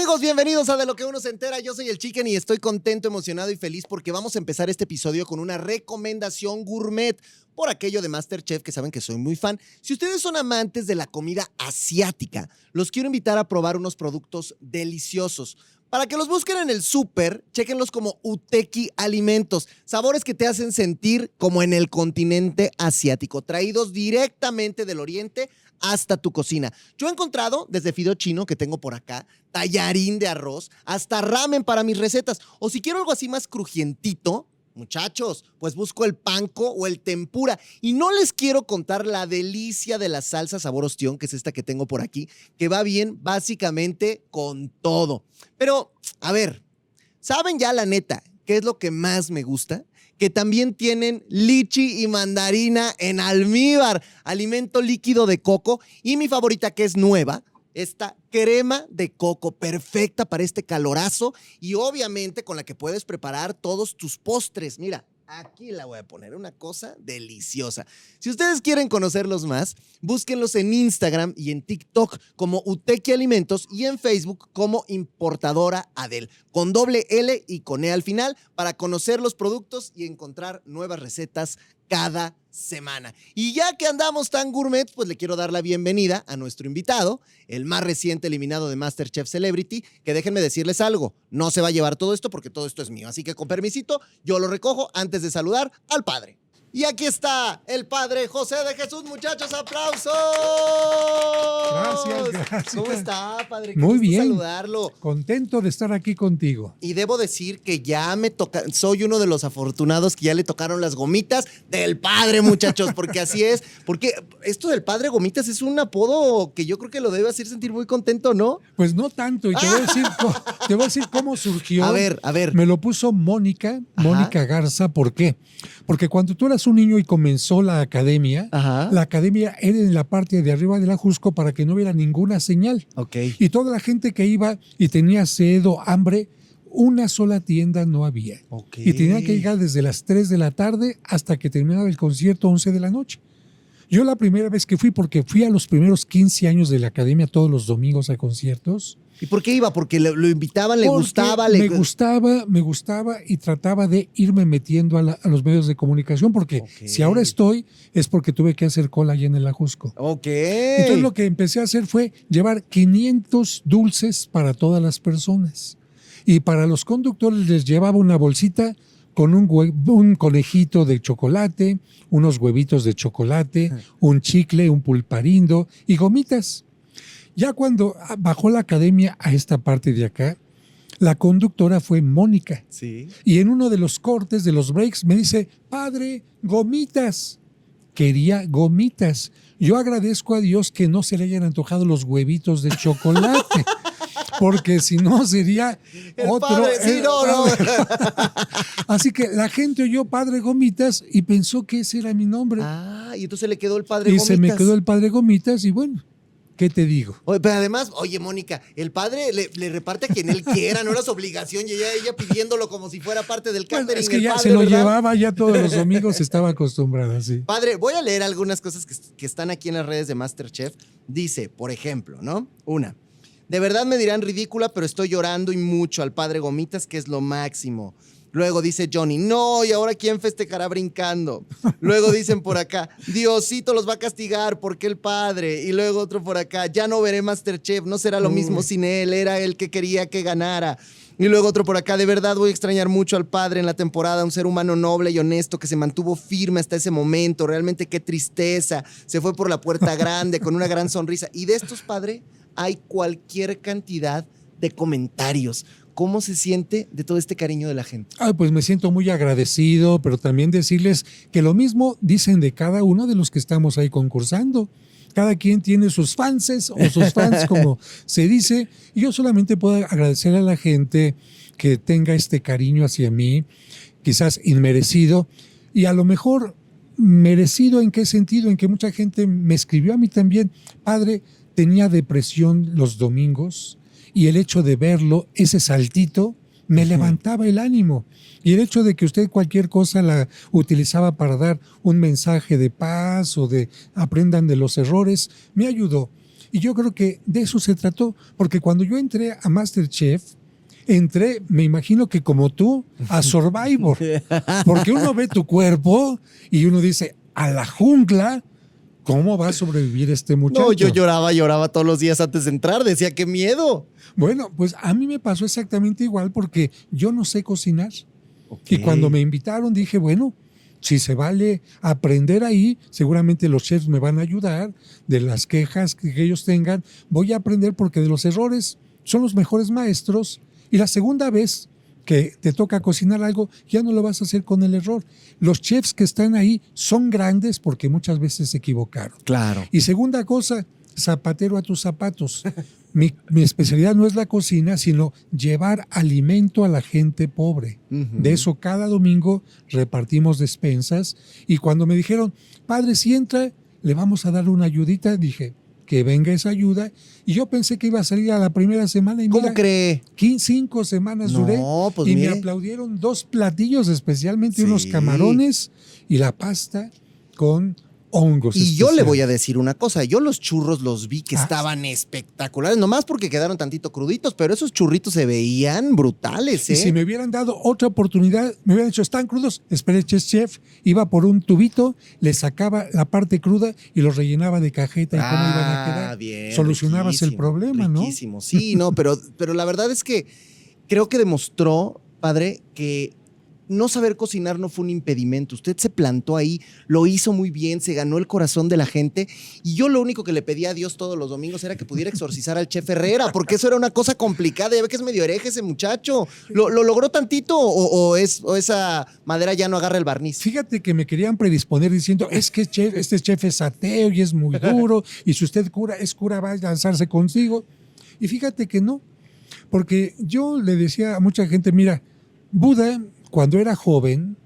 Amigos, bienvenidos a De lo que uno se entera. Yo soy el Chicken y estoy contento, emocionado y feliz porque vamos a empezar este episodio con una recomendación gourmet por aquello de Masterchef que saben que soy muy fan. Si ustedes son amantes de la comida asiática, los quiero invitar a probar unos productos deliciosos. Para que los busquen en el súper, chequenlos como Uteki Alimentos, sabores que te hacen sentir como en el continente asiático, traídos directamente del oriente hasta tu cocina. Yo he encontrado desde fido chino que tengo por acá, tallarín de arroz, hasta ramen para mis recetas. O si quiero algo así más crujientito, muchachos, pues busco el panco o el tempura. Y no les quiero contar la delicia de la salsa sabor ostión, que es esta que tengo por aquí, que va bien básicamente con todo. Pero, a ver, ¿saben ya la neta qué es lo que más me gusta? Que también tienen lichi y mandarina en almíbar, alimento líquido de coco. Y mi favorita, que es nueva, esta crema de coco, perfecta para este calorazo y obviamente con la que puedes preparar todos tus postres. Mira, Aquí la voy a poner, una cosa deliciosa. Si ustedes quieren conocerlos más, búsquenlos en Instagram y en TikTok como Uteki Alimentos y en Facebook como Importadora Adel, con doble L y con E al final, para conocer los productos y encontrar nuevas recetas cada semana. Y ya que andamos tan gourmet, pues le quiero dar la bienvenida a nuestro invitado, el más reciente eliminado de MasterChef Celebrity, que déjenme decirles algo, no se va a llevar todo esto porque todo esto es mío. Así que con permisito, yo lo recojo antes de saludar al padre. Y aquí está el padre José de Jesús, muchachos, aplausos. Gracias, gracias. ¿Cómo está, padre? Muy bien. saludarlo. Contento de estar aquí contigo. Y debo decir que ya me toca, soy uno de los afortunados que ya le tocaron las gomitas del padre, muchachos, porque así es. Porque esto del padre gomitas es un apodo que yo creo que lo debe hacer sentir muy contento, ¿no? Pues no tanto, y te voy a decir, te voy a decir cómo surgió. A ver, a ver. Me lo puso Mónica, Mónica Garza, ¿por qué? Porque cuando tú eras un niño y comenzó la academia, la academia era en la parte de arriba de la Jusco para que no hubiera ninguna señal. Ok. Y toda la gente que iba y tenía sed o hambre, una sola tienda no había. Y tenía que llegar desde las 3 de la tarde hasta que terminaba el concierto 11 de la noche. Yo la primera vez que fui, porque fui a los primeros 15 años de la academia todos los domingos a conciertos, ¿Y por qué iba? ¿Porque lo, invitaban, le gustaba? Le... Me gustaba, me gustaba y trataba de irme metiendo a, los medios de comunicación, porque si ahora estoy es porque tuve que hacer cola allá en el Ajusco. Ok. Entonces lo que empecé a hacer fue llevar 500 dulces para todas las personas. Y para los conductores les llevaba una bolsita con un, un, conejito de chocolate, unos huevitos de chocolate, un chicle, un pulparindo y gomitas. Ya cuando bajó la academia a esta parte de acá, la conductora fue Mónica. Sí. Y en uno de los cortes de los breaks me dice, padre, gomitas. Quería gomitas. Yo agradezco a Dios que no se le hayan antojado los huevitos de chocolate. porque si no sería otro. sí, no, no. Así que la gente oyó Padre Gomitas y pensó que ese era mi nombre. Ah, y entonces le quedó el Padre y Gomitas. Y se me quedó el Padre Gomitas y bueno, ¿Qué te digo? pero además, oye, Mónica, el padre le, reparte a quien él quiera, no era su obligación, y ella, ella pidiéndolo como si fuera parte del catering. es que ya se lo llevaba ya todos los domingos, estaba acostumbrada, sí. Padre, voy a leer algunas cosas que, que están aquí en las redes de Masterchef. Dice, por ejemplo, ¿no? Una, de verdad me dirán ridícula, pero estoy llorando y mucho al padre Gomitas, que es lo máximo. Luego dice Johnny, no, y ahora quién festejará brincando. Luego dicen por acá, Diosito los va a castigar porque el padre. Y luego otro por acá, ya no veré Masterchef, no será lo mismo sin él, era el que quería que ganara. Y luego otro por acá, de verdad voy a extrañar mucho al padre en la temporada, un ser humano noble y honesto que se mantuvo firme hasta ese momento. Realmente qué tristeza. Se fue por la puerta grande con una gran sonrisa. Y de estos, padre, hay cualquier cantidad de comentarios. ¿Cómo se siente de todo este cariño de la gente? Ah, pues me siento muy agradecido, pero también decirles que lo mismo dicen de cada uno de los que estamos ahí concursando. Cada quien tiene sus fanses o sus fans, como se dice, y yo solamente puedo agradecer a la gente que tenga este cariño hacia mí, quizás inmerecido, y a lo mejor merecido en qué sentido, en que mucha gente me escribió a mí también, padre, tenía depresión los domingos, y el hecho de verlo, ese saltito, me levantaba el ánimo. Y el hecho de que usted cualquier cosa la utilizaba para dar un mensaje de paz o de aprendan de los errores, me ayudó. Y yo creo que de eso se trató, porque cuando yo entré a Masterchef, entré, me imagino que como tú, a Survivor, porque uno ve tu cuerpo y uno dice, a la jungla, ¿cómo va a sobrevivir este muchacho? No, yo lloraba, lloraba todos los días antes de entrar, decía, qué miedo. Bueno, pues a mí me pasó exactamente igual porque yo no sé cocinar. Y cuando me invitaron dije, bueno, si se vale aprender ahí, seguramente los chefs me van a ayudar de las quejas que ellos tengan. Voy a aprender porque de los errores son los mejores maestros. Y la segunda vez que te toca cocinar algo, ya no lo vas a hacer con el error. Los chefs que están ahí son grandes porque muchas veces se equivocaron. Claro. Y segunda cosa, zapatero a tus zapatos. Mi, especialidad no es la cocina, sino llevar alimento a la gente pobre. De eso cada domingo repartimos despensas. Y cuando me dijeron, padre, si entra, le vamos a dar una ayudita, dije, que venga esa ayuda. Y yo pensé que iba a salir a la primera semana. Y ¿Cómo cree? cinco semanas duré. Pues y me aplaudieron dos platillos, especialmente unos camarones y la pasta con hongos. Y yo le voy a decir una cosa, yo los churros los vi que ah. estaban espectaculares, nomás porque quedaron tantito cruditos, pero esos churritos se veían brutales. ¿eh? Y si me hubieran dado otra oportunidad, me hubieran dicho, están crudos, esperé chef, iba por un tubito, le sacaba la parte cruda y los rellenaba de cajeta y cómo iban a quedar. Ah, bien, Solucionabas el problema, riquísimo. Sí, no, pero, pero la verdad es que creo que demostró, padre, que no saber cocinar no fue un impedimento. Usted se plantó ahí, lo hizo muy bien, se ganó el corazón de la gente. Y yo lo único que le pedía a Dios todos los domingos era que pudiera exorcizar al chef Herrera, porque eso era una cosa complicada. Ya ve que es medio hereje ese muchacho. ¿Lo, logró tantito o, es, esa madera ya no agarra el barniz? Fíjate que me querían predisponer diciendo, es que este chef es ateo y es muy duro, y si usted cura, es cura, va a lanzarse consigo. Y fíjate que no, porque yo le decía a mucha gente, mira, Buda cuando era joven,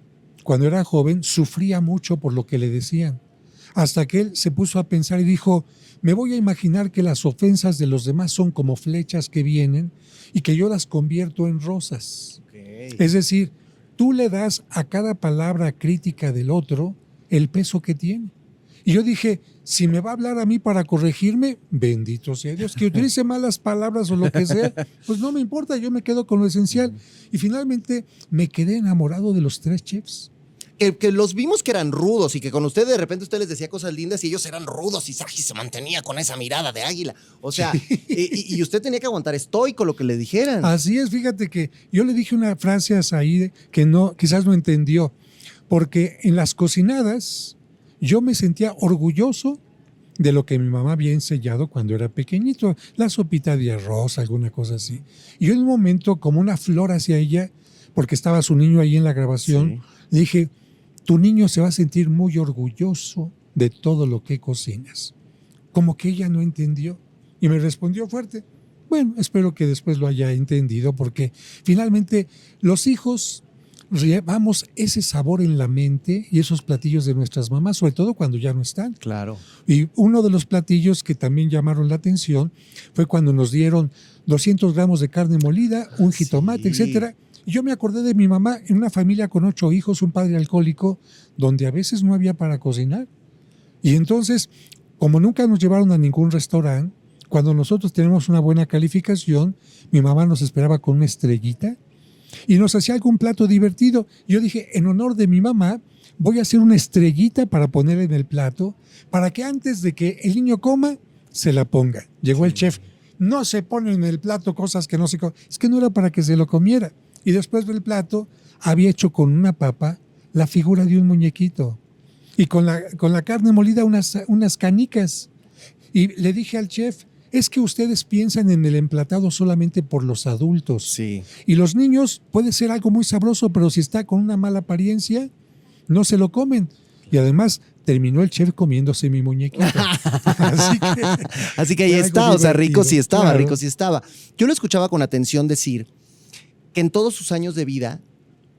cuando era joven, sufría mucho por lo que le decían, hasta que él se puso a pensar y dijo, me voy a imaginar que las ofensas de los demás son como flechas que vienen y que yo las convierto en rosas. Es decir, tú le das a cada palabra crítica del otro el peso que tiene. Y yo dije, si me va a hablar a mí para corregirme, bendito sea Dios, que utilice malas palabras o lo que sea, pues no me importa, yo me quedo con lo esencial. Y finalmente me quedé enamorado de los tres chefs. Que, los vimos que eran rudos y que con usted de repente usted les decía cosas lindas y ellos eran rudos y Saji se mantenía con esa mirada de águila. O sea, y, usted tenía que aguantar estoico lo que le dijeran. Así es, fíjate que yo le dije una frase a Said que no, quizás no entendió, porque en las cocinadas yo me sentía orgulloso de lo que mi mamá había enseñado cuando era pequeñito, la sopita de arroz, alguna cosa así. Y yo en un momento, como una flor hacia ella, porque estaba su niño ahí en la grabación, le dije, tu niño se va a sentir muy orgulloso de todo lo que cocinas. Como que ella no entendió y me respondió fuerte. Bueno, espero que después lo haya entendido porque finalmente los hijos llevamos ese sabor en la mente y esos platillos de nuestras mamás, sobre todo cuando ya no están. Claro. Y uno de los platillos que también llamaron la atención fue cuando nos dieron 200 gramos de carne molida, un jitomate, etcétera. Y yo me acordé de mi mamá en una familia con ocho hijos, un padre alcohólico, donde a veces no había para cocinar. Y entonces, como nunca nos llevaron a ningún restaurante, cuando nosotros tenemos una buena calificación, mi mamá nos esperaba con una estrellita y nos hacía algún plato divertido. Yo dije, en honor de mi mamá, voy a hacer una estrellita para poner en el plato, para que antes de que el niño coma, se la ponga. Llegó el chef, no se ponen en el plato cosas que no se comen. Es que no era para que se lo comiera. Y después del plato, había hecho con una papa la figura de un muñequito. Y con la, con la carne molida unas, unas canicas. Y le dije al chef, es que ustedes piensan en el emplatado solamente por los adultos. Sí. Y los niños puede ser algo muy sabroso, pero si está con una mala apariencia, no se lo comen. Y además terminó el chef comiéndose mi muñequito. Así que, ahí está, o sea, rico sí estaba, rico sí estaba. Yo lo escuchaba con atención decir que en todos sus años de vida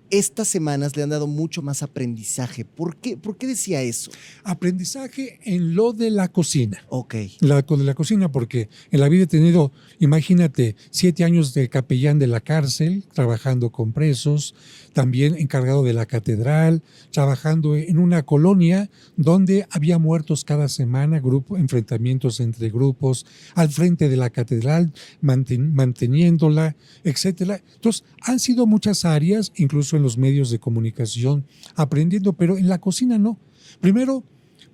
estas semanas le han dado mucho más aprendizaje. ¿Por qué, ¿Por qué decía eso? Aprendizaje en lo de la cocina. Ok. La, de la cocina, porque en la vida he tenido, imagínate, siete años de capellán de la cárcel, trabajando con presos, también encargado de la catedral, trabajando en una colonia donde había muertos cada semana, grupo, enfrentamientos entre grupos, al frente de la catedral, manteniéndola, etcétera. Entonces, han sido muchas áreas, incluso en los medios de comunicación, aprendiendo, pero en la cocina no. Primero,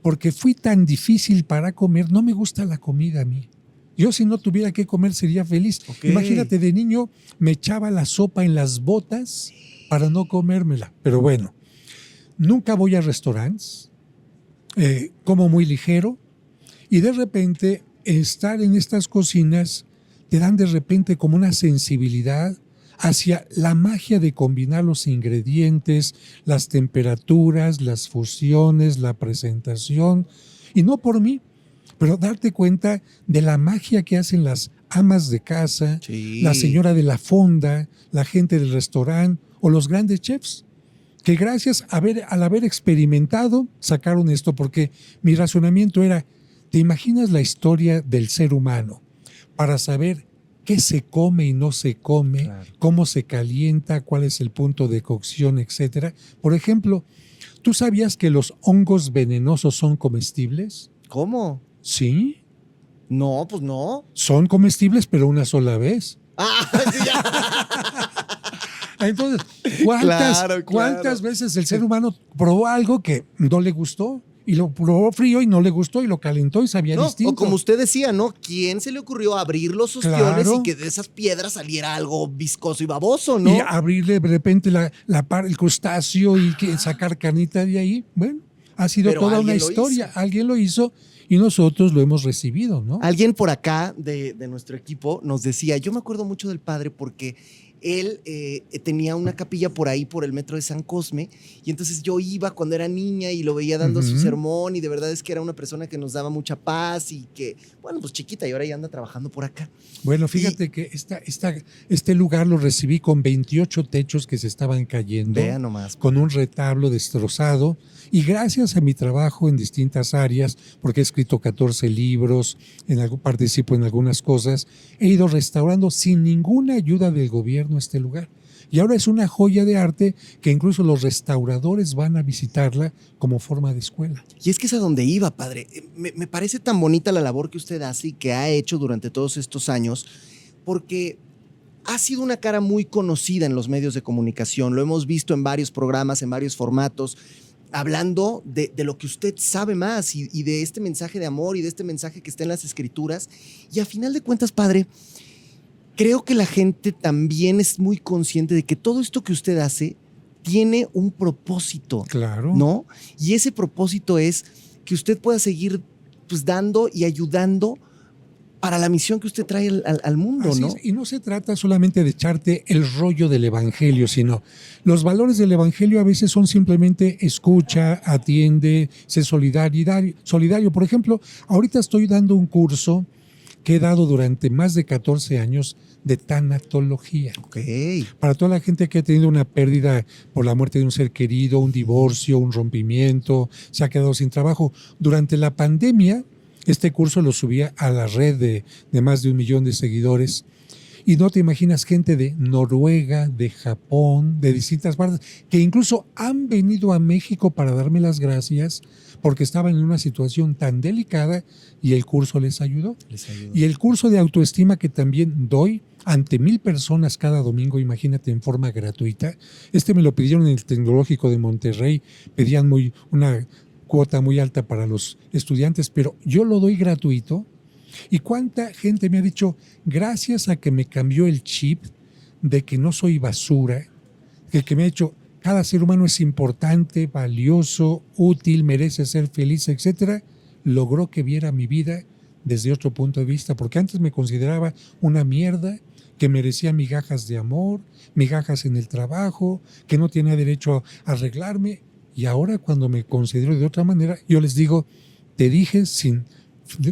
porque fui tan difícil para comer, no me gusta la comida a mí. Yo si no tuviera que comer sería feliz. Imagínate, de niño me echaba la sopa en las botas para no comérmela. Pero bueno, nunca voy a restaurantes, eh, como muy ligero, y de repente estar en estas cocinas te dan de repente como una sensibilidad hacia la magia de combinar los ingredientes, las temperaturas, las fusiones, la presentación, y no por mí, pero darte cuenta de la magia que hacen las amas de casa, la señora de la fonda, la gente del restaurante, o los grandes chefs, que gracias a ver, al haber experimentado sacaron esto, porque mi razonamiento era, ¿te imaginas la historia del ser humano para saber qué se come y no se come, cómo se calienta, cuál es el punto de cocción, etcétera? Por ejemplo, ¿tú sabías que los hongos venenosos son comestibles? ¿Cómo? Sí. No, pues no. Son comestibles, pero una sola vez. Ah, sí, ya. Entonces, ¿cuántas, veces el ser humano probó algo que no le gustó? y lo probó frío y no le gustó y lo calentó y sabía distinto. O como usted decía, ¿no? ¿Quién se le ocurrió abrir los ostiones y que de esas piedras saliera algo viscoso y baboso, ¿no? Y abrirle de repente la, la el crustáceo y que sacar carnita de ahí. Bueno, ha sido toda una historia. Alguien lo hizo y nosotros lo hemos recibido, ¿no? Alguien por acá de, de nuestro equipo nos decía, yo me acuerdo mucho del padre porque él eh, tenía una capilla por ahí, por el metro de San Cosme, y entonces yo iba cuando era niña y lo veía dando su sermón, y de verdad es que era una persona que nos daba mucha paz y que, bueno, pues chiquita, y ahora ya anda trabajando por acá. Bueno, fíjate que esta, esta, este lugar lo recibí con 28 techos que se estaban cayendo, Vea nomás. con un retablo destrozado, y gracias a mi trabajo en distintas áreas, porque he escrito 14 libros, en algo, participo en algunas cosas, he ido restaurando sin ninguna ayuda del gobierno este lugar. Y ahora es una joya de arte que incluso los restauradores van a visitarla como forma de escuela. Y es que es a donde iba, padre. Me, me parece tan bonita la labor que usted hace y que ha hecho durante todos estos años, porque ha sido una cara muy conocida en los medios de comunicación. Lo hemos visto en varios programas, en varios formatos hablando de, lo que usted sabe más y, de este mensaje de amor y de este mensaje que está en las escrituras. Y a final de cuentas, padre, creo que la gente también es muy consciente de que todo esto que usted hace tiene un propósito. Claro. ¿No? Y ese propósito es que usted pueda seguir pues, dando y ayudando para la misión que usted trae al, mundo, ¿no? Y no se trata solamente de echarte el rollo del Evangelio, sino los valores del Evangelio a veces son simplemente escucha, atiende, sé solidario. solidario. Por ejemplo, ahorita estoy dando un curso que he dado durante más de 14 años de tanatología. Okay. Para toda la gente que ha tenido una pérdida por la muerte de un ser querido, un divorcio, un rompimiento, se ha quedado sin trabajo. Durante la pandemia, este curso lo subía a la red de, más de un millón de seguidores. Y no te imaginas gente de Noruega, de Japón, de distintas partes, que incluso han venido a México para darme las gracias porque estaban en una situación tan delicada y el curso les ayudó. Les ayudó. Y el curso de autoestima que también doy ante mil personas cada domingo, imagínate, en forma gratuita. Este me lo pidieron en el Tecnológico de Monterrey, pedían muy una cuota muy alta para los estudiantes, pero yo lo doy gratuito. ¿Y cuánta gente me ha dicho, gracias a que me cambió el chip de que no soy basura, que, que me ha dicho, cada ser humano es importante, valioso, útil, merece ser feliz, etcétera, logró que viera mi vida desde otro punto de vista, porque antes me consideraba una mierda que merecía migajas de amor, migajas en el trabajo, que no tenía derecho a arreglarme, y ahora cuando me considero de otra manera, yo les digo, te dije sin,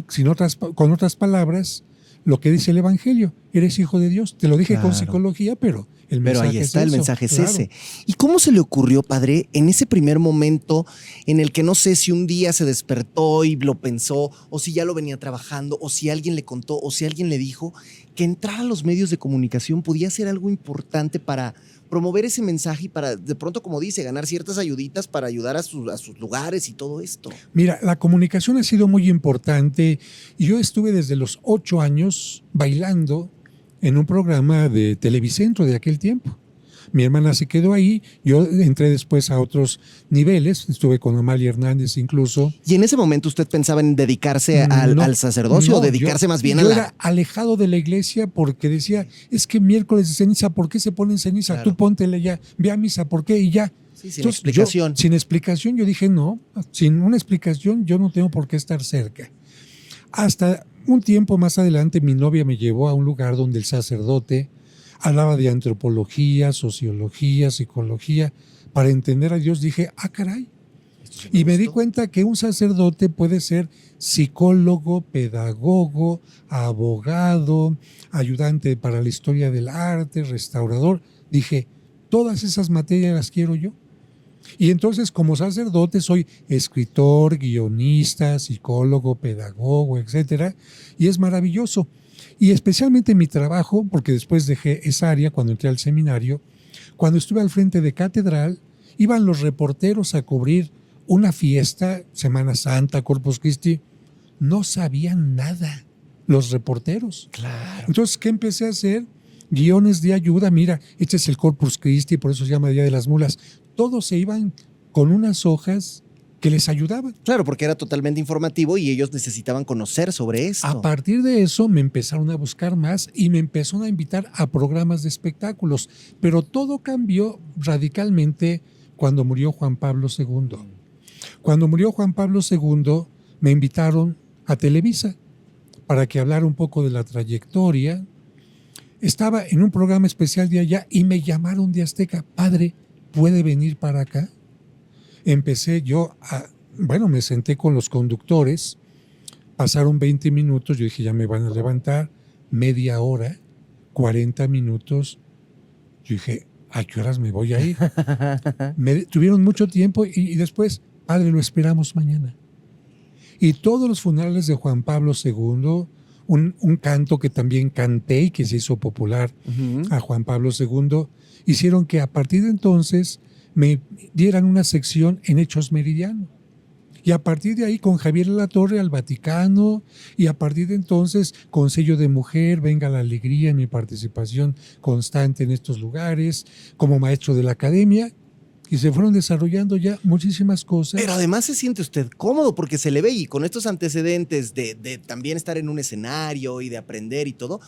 sin otras, con otras palabras lo que dice el Evangelio. eres hijo de Dios. Te lo dije con psicología, pero el Pero mensaje ahí está, es el mensaje es claro. ese. ¿Y cómo se le ocurrió, padre, en ese primer momento en el que no sé si un día se despertó y lo pensó, o si ya lo venía trabajando, o si alguien le contó, o si alguien le dijo, que entrar a los medios de comunicación podía ser algo importante para promover ese mensaje y para, de pronto, como dice, ganar ciertas ayuditas para ayudar a, sus- a sus lugares y todo esto? Mira, la comunicación ha sido muy importante. Yo estuve desde los ocho años bailando en un programa de Televicentro de aquel tiempo. Mi hermana se quedó ahí, yo entré después a otros niveles, estuve con Amalia Hernández incluso. ¿Y en ese momento usted pensaba en dedicarse al, No, al sacerdocio no, o dedicarse yo- más bien a la... era alejado de la iglesia porque decía, es que miércoles de ceniza, ¿por qué se pone en ceniza? Claro. Tú póntele ya, ve a misa, ¿por qué? Y ya. Sí, sin Entonces, yo, explicación. sin explicación, yo dije, no, sin una explicación yo no tengo por qué estar cerca. Hasta un tiempo más adelante mi novia me llevó a un lugar donde el sacerdote hablaba de antropología, sociología, psicología. Para entender a Dios dije, ah, caray. Y me di cuenta que un sacerdote puede ser psicólogo, pedagogo, abogado, ayudante para la historia del arte, restaurador. Dije, todas esas materias las quiero yo. Y entonces como sacerdote soy escritor, guionista, psicólogo, pedagogo, etcétera, y es maravilloso. Y especialmente mi trabajo, porque después dejé esa área cuando entré al seminario, cuando estuve al frente de catedral, iban los reporteros a cubrir una fiesta, Semana Santa, Corpus Christi, no sabían nada los reporteros. Claro. Entonces, ¿qué empecé a hacer? Guiones de ayuda, mira, este es el Corpus Christi, por eso se llama Día de las Mulas. Todos se iban con unas hojas que les ayudaban. Claro, porque era totalmente informativo y ellos necesitaban conocer sobre esto. A partir de eso me empezaron a buscar más y me empezaron a invitar a programas de espectáculos. Pero todo cambió radicalmente cuando murió Juan Pablo II. Cuando murió Juan Pablo II, me invitaron a Televisa para que hablara un poco de la trayectoria. Estaba en un programa especial de allá y me llamaron de Azteca. Padre, ¿puede venir para acá? Empecé yo a, bueno, me senté con los conductores, pasaron 20 minutos, yo dije, ya me van a levantar, media hora, 40 minutos. Yo dije, ¿a qué horas me voy a ir? me tuvieron mucho tiempo y, y después, padre, lo esperamos mañana. Y todos los funerales de Juan Pablo II, un, un canto que también canté y que se hizo popular Ujú. a Juan Pablo II, hicieron que a partir de entonces me dieran una sección en Hechos Meridiano. Y a partir de ahí con Javier La Torre al Vaticano y a partir de entonces con sello de mujer, venga la alegría en mi participación constante en estos lugares, como maestro de la academia y se fueron desarrollando ya muchísimas cosas. Pero además se siente usted cómodo porque se le ve y con estos antecedentes de, de también estar en un escenario y de aprender y todo,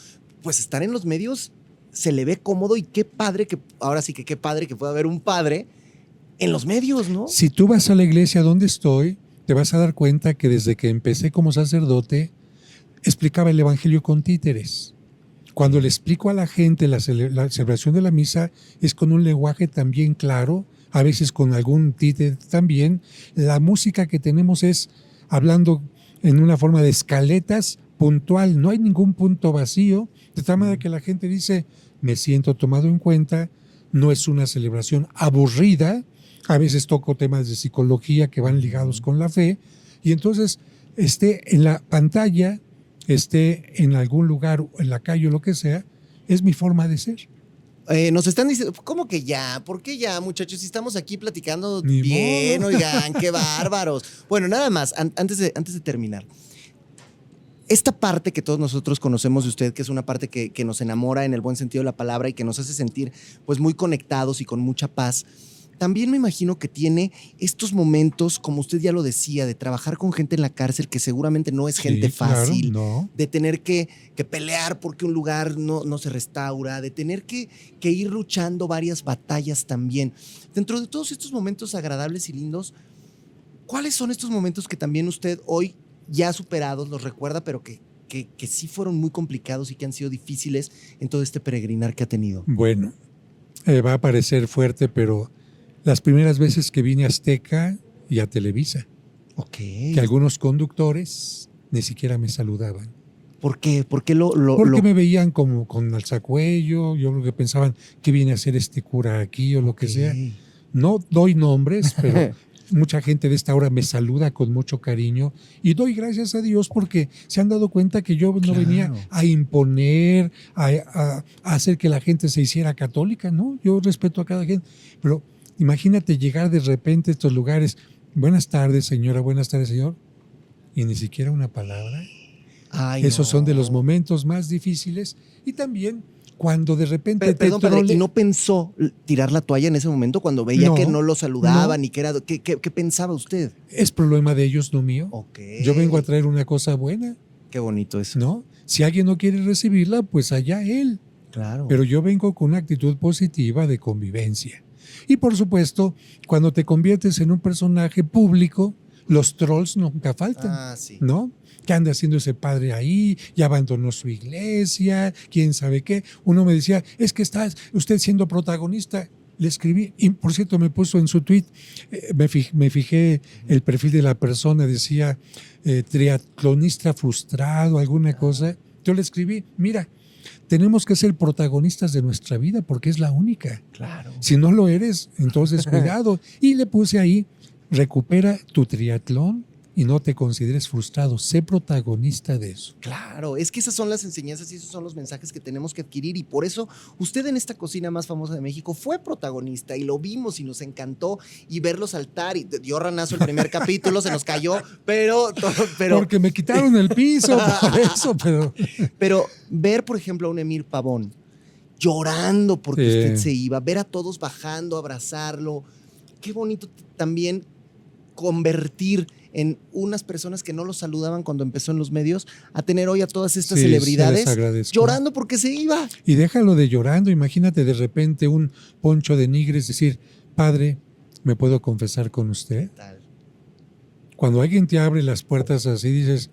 pues estar en los medios se le ve cómodo y qué padre que, ahora sí que qué padre que pueda haber un padre en los medios, ¿no? Si tú vas a la iglesia donde estoy, te vas a dar cuenta que desde que empecé como sacerdote, explicaba el Evangelio con títeres. Cuando le explico a la gente la, cele- la celebración de la misa, es con un lenguaje también claro, a veces con algún títere también. La música que tenemos es hablando en una forma de escaletas puntual, no hay ningún punto vacío, de tal manera que la gente dice, me siento tomado en cuenta, no es una celebración aburrida, a veces toco temas de psicología que van ligados con la fe, y entonces esté en la pantalla, esté en algún lugar, o en la calle o lo que sea, es mi forma de ser. Eh, nos están diciendo, ¿cómo que ya? ¿Por qué ya, muchachos? Si estamos aquí platicando Ni bien, modo. oigan, qué bárbaros. Bueno, nada más, an- antes, de, antes de terminar. Esta parte que todos nosotros conocemos de usted, que es una parte que, que nos enamora en el buen sentido de la palabra y que nos hace sentir pues muy conectados y con mucha paz, también me imagino que tiene estos momentos, como usted ya lo decía, de trabajar con gente en la cárcel que seguramente no es gente Sí, claro, fácil, no. de tener que, que pelear porque un lugar no, no se restaura, de tener que, que ir luchando varias batallas también. Dentro de todos estos momentos agradables y lindos, ¿cuáles son estos momentos que también usted hoy ya superados los recuerda, pero que, que, que sí fueron muy complicados y que han sido difíciles en todo este peregrinar que ha tenido? Bueno, eh, va a parecer fuerte, pero las primeras veces que vine a Azteca y a Televisa, Ok. que algunos conductores ni siquiera me saludaban. ¿Por qué? ¿Por qué lo, lo, Porque lo- me veían como con alzacuello, yo creo que pensaban que viene a hacer este cura aquí o lo que sea. No doy nombres, pero mucha gente de esta hora me saluda con mucho cariño y doy gracias a Dios porque se han dado cuenta que yo no venía a imponer, a, a- a hacer que la gente se hiciera católica, ¿no? Yo respeto a cada gente, pero imagínate llegar de repente a estos lugares, buenas tardes señora, buenas tardes señor, y ni siquiera una palabra. Ay, Esos son de los momentos más difíciles y también cuando de repente Pe- te Perdón, padre, ¿y no pensó tirar la toalla en ese momento cuando veía No, que no lo saludaban no. y que era... ¿qué, qué, qué pensaba usted? es problema de ellos, no mío. Ok. Yo vengo a traer una cosa buena, Qué bonito eso. ¿no? Si alguien no quiere recibirla, pues allá él. Claro. Pero yo vengo con una actitud positiva de convivencia. Y por supuesto, cuando te conviertes en un personaje público, los trolls nunca faltan, Ah, sí. ¿no? ¿Qué anda haciendo ese padre ahí? Ya abandonó su iglesia, quién sabe qué. Uno me decía, es que está usted siendo protagonista. Le escribí, y por cierto me puso en su tweet, eh, me, fij- me fijé el perfil de la persona, decía eh, triatlonista frustrado, alguna cosa. Yo le escribí, mira, tenemos que ser protagonistas de nuestra vida porque es la única. Claro. Si no lo eres, entonces cuidado. Y le puse ahí, recupera tu triatlón y no te consideres frustrado, sé protagonista de eso. Claro, es que esas son las enseñanzas y esos son los mensajes que tenemos que adquirir y por eso usted en esta cocina más famosa de México fue protagonista y lo vimos y nos encantó y verlo saltar y dio ranazo el primer capítulo, se nos cayó, pero, pero, porque me quitaron el piso, por eso, pero pero ver, por ejemplo, a un Emir Pavón llorando porque Sí. usted se iba, ver a todos bajando, abrazarlo, qué bonito también convertir en unas personas que no lo saludaban cuando empezó en los medios a tener hoy a todas estas sí, celebridades llorando porque se iba. Y déjalo de llorando, imagínate de repente un poncho de nigres decir, padre, ¿me puedo confesar con usted? Cuando alguien te abre las puertas así, dices,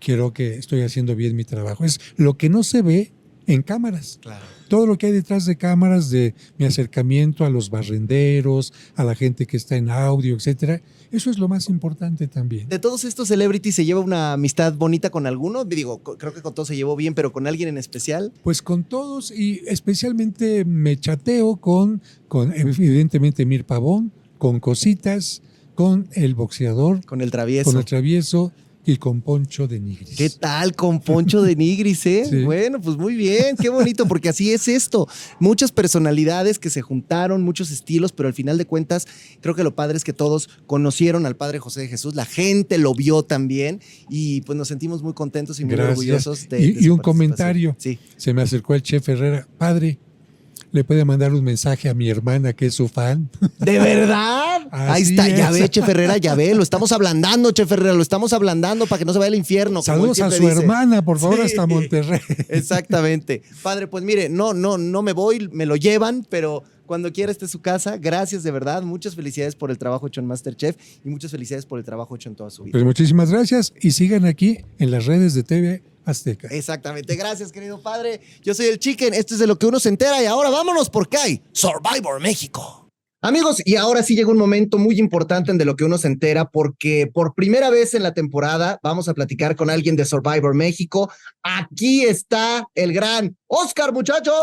quiero que estoy haciendo bien mi trabajo. Es lo que no se ve en cámaras. Claro. Todo lo que hay detrás de cámaras, de mi acercamiento a los barrenderos, a la gente que está en audio, etcétera, eso es lo más importante también. De todos estos celebrities, ¿se lleva una amistad bonita con alguno? Digo, creo que con todos se llevó bien, pero con alguien en especial. Pues con todos y especialmente me chateo con, con evidentemente Mir Pavón, con Cositas, con el boxeador, Con el travieso. con el travieso y con Poncho de Nigris. ¿Qué tal con Poncho de Nigris, eh? Sí. Bueno, pues muy bien, qué bonito, porque así es esto. Muchas personalidades que se juntaron, muchos estilos, pero al final de cuentas, creo que lo padre es que todos conocieron al Padre José de Jesús, la gente lo vio también y pues nos sentimos muy contentos y muy Gracias. orgullosos de, Y- de y un comentario. Sí. Se me acercó el chef Herrera, padre, ¿le puede mandar un mensaje a mi hermana que es su fan? ¿De verdad? Ahí está, ya ve, Che Ferrera, ya ve, lo estamos ablandando, Che Ferrera, lo estamos ablandando para que no se vaya al infierno. Saludos a su dice. hermana, por favor, Sí. hasta Monterrey. Exactamente. Padre, pues mire, no, no, no me voy, me lo llevan, pero cuando quiera esté su casa, gracias de verdad. Muchas felicidades por el trabajo hecho en Masterchef y muchas felicidades por el trabajo hecho en toda su vida. Pues muchísimas gracias y sigan aquí en las redes de TV Azteca. Exactamente. Gracias, querido padre. Yo soy el Chicken. Esto es de lo que uno se entera y ahora vámonos porque hay Survivor México. Amigos, y ahora sí llega un momento muy importante en de lo que uno se entera porque por primera vez en la temporada vamos a platicar con alguien de Survivor México. Aquí está el gran Oscar, muchachos.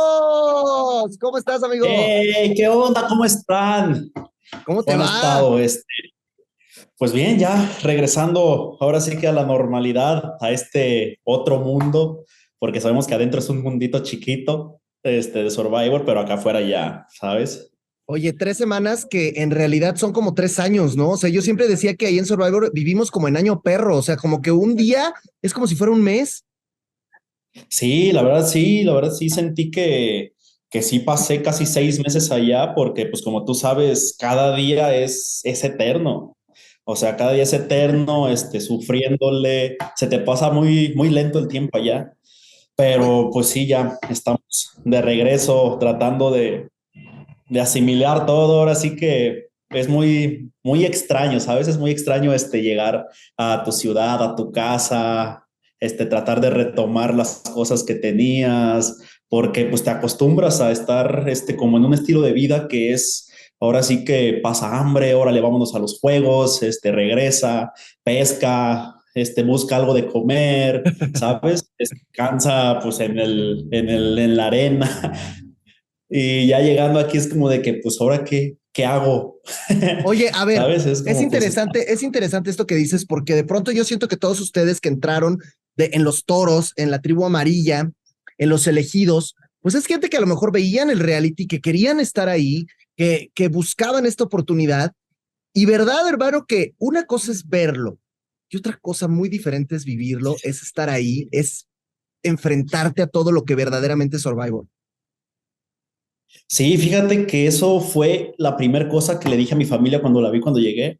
¿Cómo estás, amigo? ¡Ey! ¿Qué onda? ¿Cómo están? ¿Cómo te ¿Cómo han va? estado? Este, pues bien, ya regresando ahora sí que a la normalidad, a este otro mundo, porque sabemos que adentro es un mundito chiquito este, de Survivor, pero acá afuera ya, ¿sabes? Oye, tres semanas que en realidad son como tres años, ¿no? O sea, yo siempre decía que ahí en Survivor vivimos como en año perro, o sea, como que un día es como si fuera un mes. Sí, la verdad sí, la verdad sí sentí que, que sí pasé casi seis meses allá, porque pues como tú sabes, cada día es, es eterno. O sea, cada día es eterno, este, sufriéndole, se te pasa muy, muy lento el tiempo allá. Pero pues sí, ya estamos de regreso tratando de, de asimilar todo. Ahora sí que es muy, muy extraño, ¿sabes? Es muy extraño este, llegar a tu ciudad, a tu casa, este, tratar de retomar las cosas que tenías, porque pues te acostumbras a estar este, como en un estilo de vida que es, ahora sí que pasa hambre, órale, vámonos a los juegos, este, regresa, pesca, este, busca algo de comer, ¿sabes? Descansa pues en, el, en, el, en la arena. Y ya llegando aquí es como de que, pues ahora qué, ¿qué hago? Oye, a ver, es, interesante, es interesante esto que dices, porque de pronto yo siento que todos ustedes que entraron de, en los toros, en la tribu amarilla, en los elegidos, pues es gente que a lo mejor veían el reality, que querían estar ahí, que, buscaban esta oportunidad. Y verdad, hermano, que una cosa es verlo y otra cosa muy diferente es vivirlo, es estar ahí, es enfrentarte a todo lo que verdaderamente es Survivor. Sí, fíjate que eso fue la primera cosa que le dije a mi familia cuando la vi cuando llegué.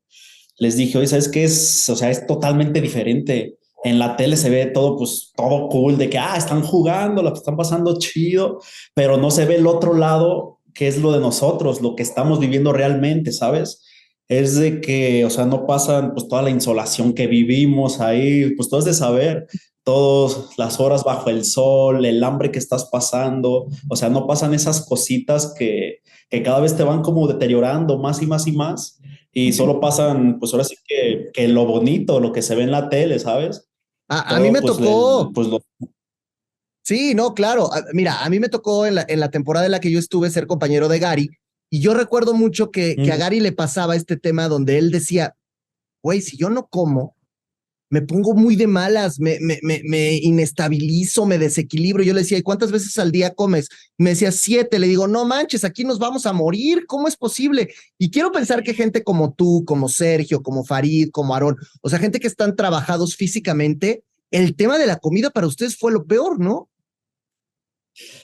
Les dije, oye, ¿sabes qué es? O sea, es totalmente diferente. En la tele se ve todo, pues, todo cool, de que, ah, están jugando, que están pasando chido, pero no se ve el otro lado, que es lo de nosotros, lo que estamos viviendo realmente, ¿sabes? Es de que, o sea, no pasan, pues, toda la insolación que vivimos ahí, pues, todo es de saber todas las horas bajo el sol, el hambre que estás pasando, o sea, no pasan esas cositas que, que cada vez te van como deteriorando más y más y más, y solo pasan, pues ahora sí que, que lo bonito, lo que se ve en la tele, ¿sabes? A, a mí me pues, tocó... pues lo... Sí, no, claro. Mira, a mí me tocó en la, en la temporada en la que yo estuve ser compañero de Gary, y yo recuerdo mucho que, que a Gary le pasaba este tema donde él decía, güey, si yo no como, me pongo muy de malas, me, me, me, inestabilizo, me desequilibro. Yo le decía, ¿y cuántas veces al día comes? Me decía, siete. Le digo, no manches, aquí nos vamos a morir. ¿Cómo es posible? Y quiero pensar que gente como tú, como Sergio, como Farid, como Aarón, o sea, gente que están trabajados físicamente, el tema de la comida para ustedes fue lo peor, ¿no?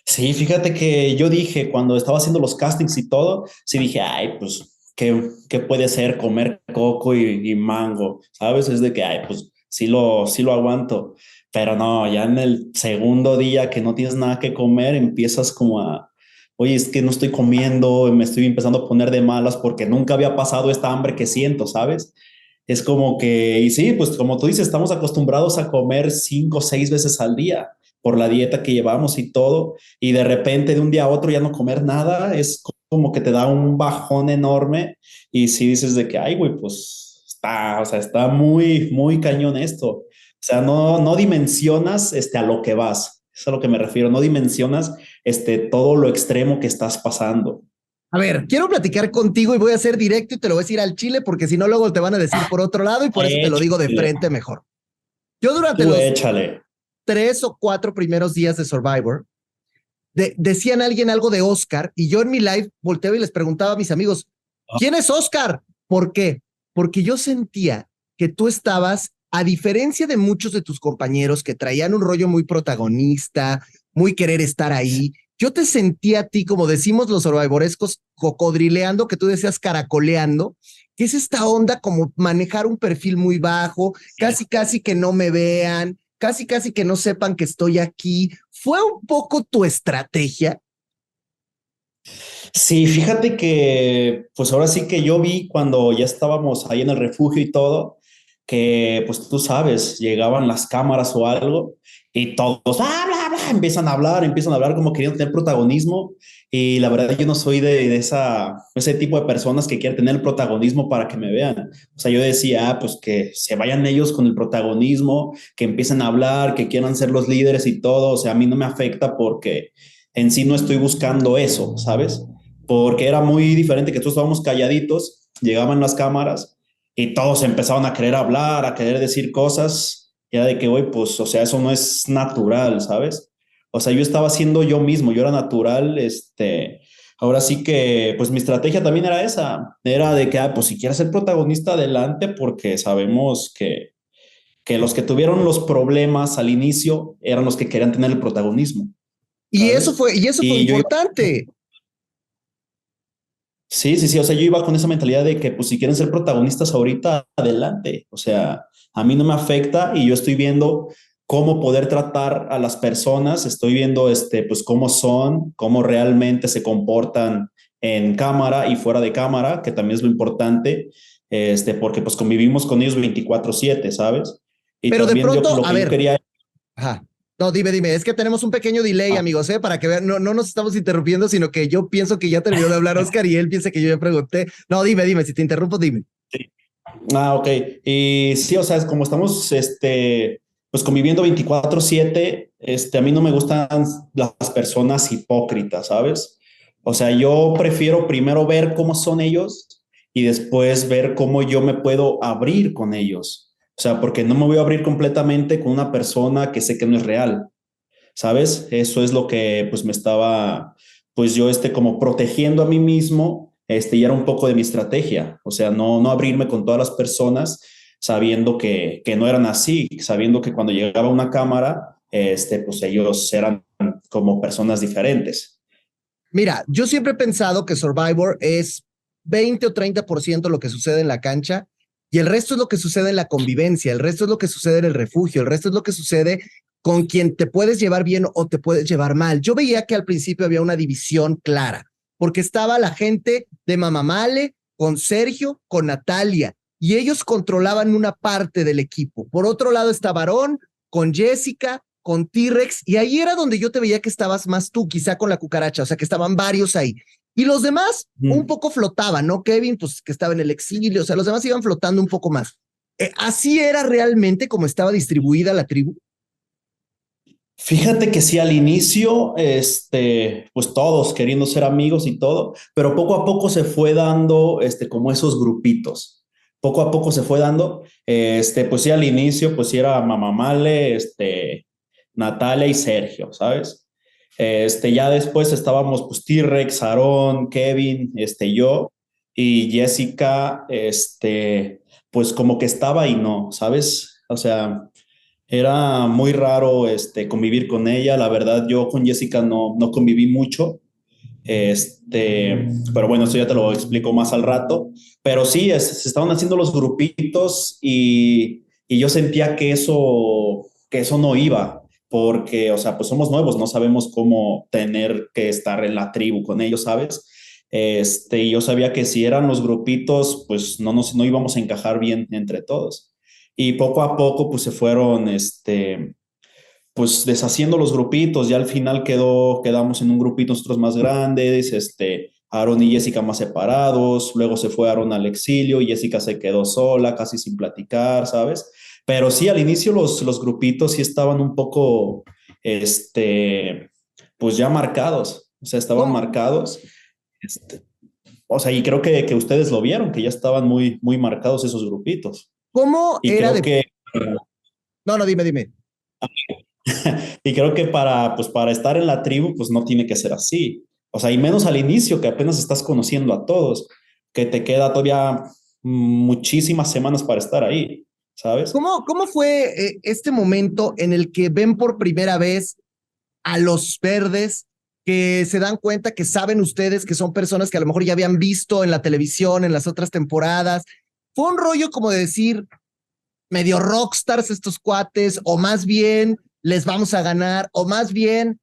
Sí, fíjate que yo dije cuando estaba haciendo los castings y todo, sí dije, ay, pues, ¿qué, qué puede ser comer coco y, y mango? ¿Sabes? Es de que, ay, pues sí lo, sí lo aguanto, pero no, ya en el segundo día que no tienes nada que comer, empiezas como a, oye, es que no estoy comiendo, me estoy empezando a poner de malas porque nunca había pasado esta hambre que siento, ¿sabes? Es como que, y sí, pues como tú dices, estamos acostumbrados a comer cinco o seis veces al día por la dieta que llevamos y todo, y de repente de un día a otro ya no comer nada, es como que te da un bajón enorme y si dices de que, ay, güey, pues está, o sea, está muy, muy cañón esto. O sea, no, no dimensionas este, a lo que vas. Es a lo que me refiero. No dimensionas este, todo lo extremo que estás pasando. A ver, quiero platicar contigo y voy a ser directo y te lo voy a decir al chile porque si no luego te van a decir por otro lado y por eso te lo digo de frente mejor. Yo durante los tres o cuatro primeros días de Survivor, decían alguien algo de Oscar y yo en mi live volteaba y les preguntaba a mis amigos, ah. ¿quién es Oscar? ¿Por qué? porque yo sentía que tú estabas, a diferencia de muchos de tus compañeros que traían un rollo muy protagonista, muy querer estar ahí, yo te sentía a ti, como decimos los survivorescos, cocodrileando, que tú decías caracoleando, que es esta onda como manejar un perfil muy bajo, casi, casi que no me vean, casi, casi que no sepan que estoy aquí. ¿Fue un poco tu estrategia? Sí, fíjate que, pues ahora sí que yo vi cuando ya estábamos ahí en el refugio y todo, que pues tú sabes, llegaban las cámaras o algo y todos, bla, bla, bla, empiezan a hablar, empiezan a hablar como queriendo tener protagonismo y la verdad yo no soy de, ese tipo de personas que quieren tener el protagonismo para que me vean. O sea, yo decía, ah, pues que se vayan ellos con el protagonismo, que empiecen a hablar, que quieran ser los líderes y todo, o sea, a mí no me afecta porque en sí no estoy buscando eso, ¿sabes? Porque era muy diferente que todos estábamos calladitos, llegaban las cámaras y todos empezaban a querer hablar, a querer decir cosas, ya de que hoy, pues, o sea, eso no es natural, ¿sabes? O sea, yo estaba siendo yo mismo, yo era natural, este, ahora sí que, pues mi estrategia también era esa, era de que, ah, pues si quieres ser protagonista, adelante, porque sabemos que, que los que tuvieron los problemas al inicio eran los que querían tener el protagonismo. Y eso fue, y eso fue importante. Sí, sí, sí. O sea, yo iba con esa mentalidad de que, pues, si quieren ser protagonistas ahorita, adelante. O sea, a mí no me afecta y yo estoy viendo cómo poder tratar a las personas. Estoy viendo, este, pues, cómo son, cómo realmente se comportan en cámara y fuera de cámara, que también es lo importante, este, porque, pues, convivimos con ellos 24/7, ¿sabes? Y Pero de pronto, a ver. Quería... Ajá. No, dime, dime, es que tenemos un pequeño delay, ah. amigos, ¿eh? para que vean, no, no nos estamos interrumpiendo, sino que yo pienso que ya terminó de hablar Oscar y él piensa que yo ya pregunté. No, dime, dime, si te interrumpo, dime. Sí. Ah, ok. Y sí, o sea, es como estamos, este, pues conviviendo 24/7, este, a mí no me gustan las personas hipócritas, ¿sabes? O sea, yo prefiero primero ver cómo son ellos y después ver cómo yo me puedo abrir con ellos. O sea, porque no me voy a abrir completamente con una persona que sé que no es real. ¿Sabes? Eso es lo que pues me estaba, pues yo este como protegiendo a mí mismo, este, y era un poco de mi estrategia. O sea, no, no abrirme con todas las personas sabiendo que, que no eran así, sabiendo que cuando llegaba una cámara, este, pues ellos eran como personas diferentes. Mira, yo siempre he pensado que Survivor es 20 o 30% lo que sucede en la cancha y el resto es lo que sucede en la convivencia, el resto es lo que sucede en el refugio, el resto es lo que sucede con quien te puedes llevar bien o te puedes llevar mal. Yo veía que al principio había una división clara, porque estaba la gente de Mamamale con Sergio, con Natalia, y ellos controlaban una parte del equipo. Por otro lado está Varón con Jessica, con T-Rex, y ahí era donde yo te veía que estabas más tú, quizá con la cucaracha, o sea que estaban varios ahí. Y los demás un poco flotaban, ¿no? Kevin, pues que estaba en el exilio, o sea, los demás iban flotando un poco más. Eh, ¿Así era realmente como estaba distribuida la tribu? Fíjate que sí, al inicio, este, pues todos queriendo ser amigos y todo, pero poco a poco se fue dando, este, como esos grupitos poco a poco se fue dando. Este, pues sí, al inicio, pues sí era Mamamale, este, Natalia y Sergio, ¿sabes? Este, ya después estábamos, pues, T-Rex, Aaron, Kevin, este, yo y Jessica, este, pues como que estaba y no, ¿sabes? O sea, era muy raro, este, convivir con ella. La verdad, yo con Jessica no, no conviví mucho. Este, pero bueno, eso ya te lo explico más al rato. Pero sí, se estaban haciendo los grupitos y, y, yo sentía que eso, que eso no iba, porque, o sea, pues somos nuevos, no sabemos cómo tener que estar en la tribu con ellos, ¿sabes? Este, yo sabía que si eran los grupitos, pues no, nos, no íbamos a encajar bien entre todos. Y poco a poco, pues se fueron, este, pues deshaciendo los grupitos, ya al final quedó, quedamos en un grupito nosotros más grandes, este, Aaron y Jessica más separados, luego se fue Aaron al exilio y Jessica se quedó sola, casi sin platicar, ¿sabes? Pero sí, al inicio los, los grupitos sí estaban un poco, este, pues ya marcados, o sea, estaban marcados. Este, o sea, y creo que, que, ustedes lo vieron, que ya estaban muy, muy marcados esos grupitos. ¿Cómo era de... Que, no, no, dime, dime. y creo que para, pues, para estar en la tribu, pues no tiene que ser así. O sea, y menos al inicio, que apenas estás conociendo a todos, que te queda todavía muchísimas semanas para estar ahí, ¿sabes? ¿Cómo, cómo fue eh, este momento en el que ven por primera vez a los verdes que se dan cuenta que saben ustedes que son personas que a lo mejor ya habían visto en la televisión, en las otras temporadas? Fue un rollo como de decir, medio rockstars estos cuates, o más bien les vamos a ganar, o más bien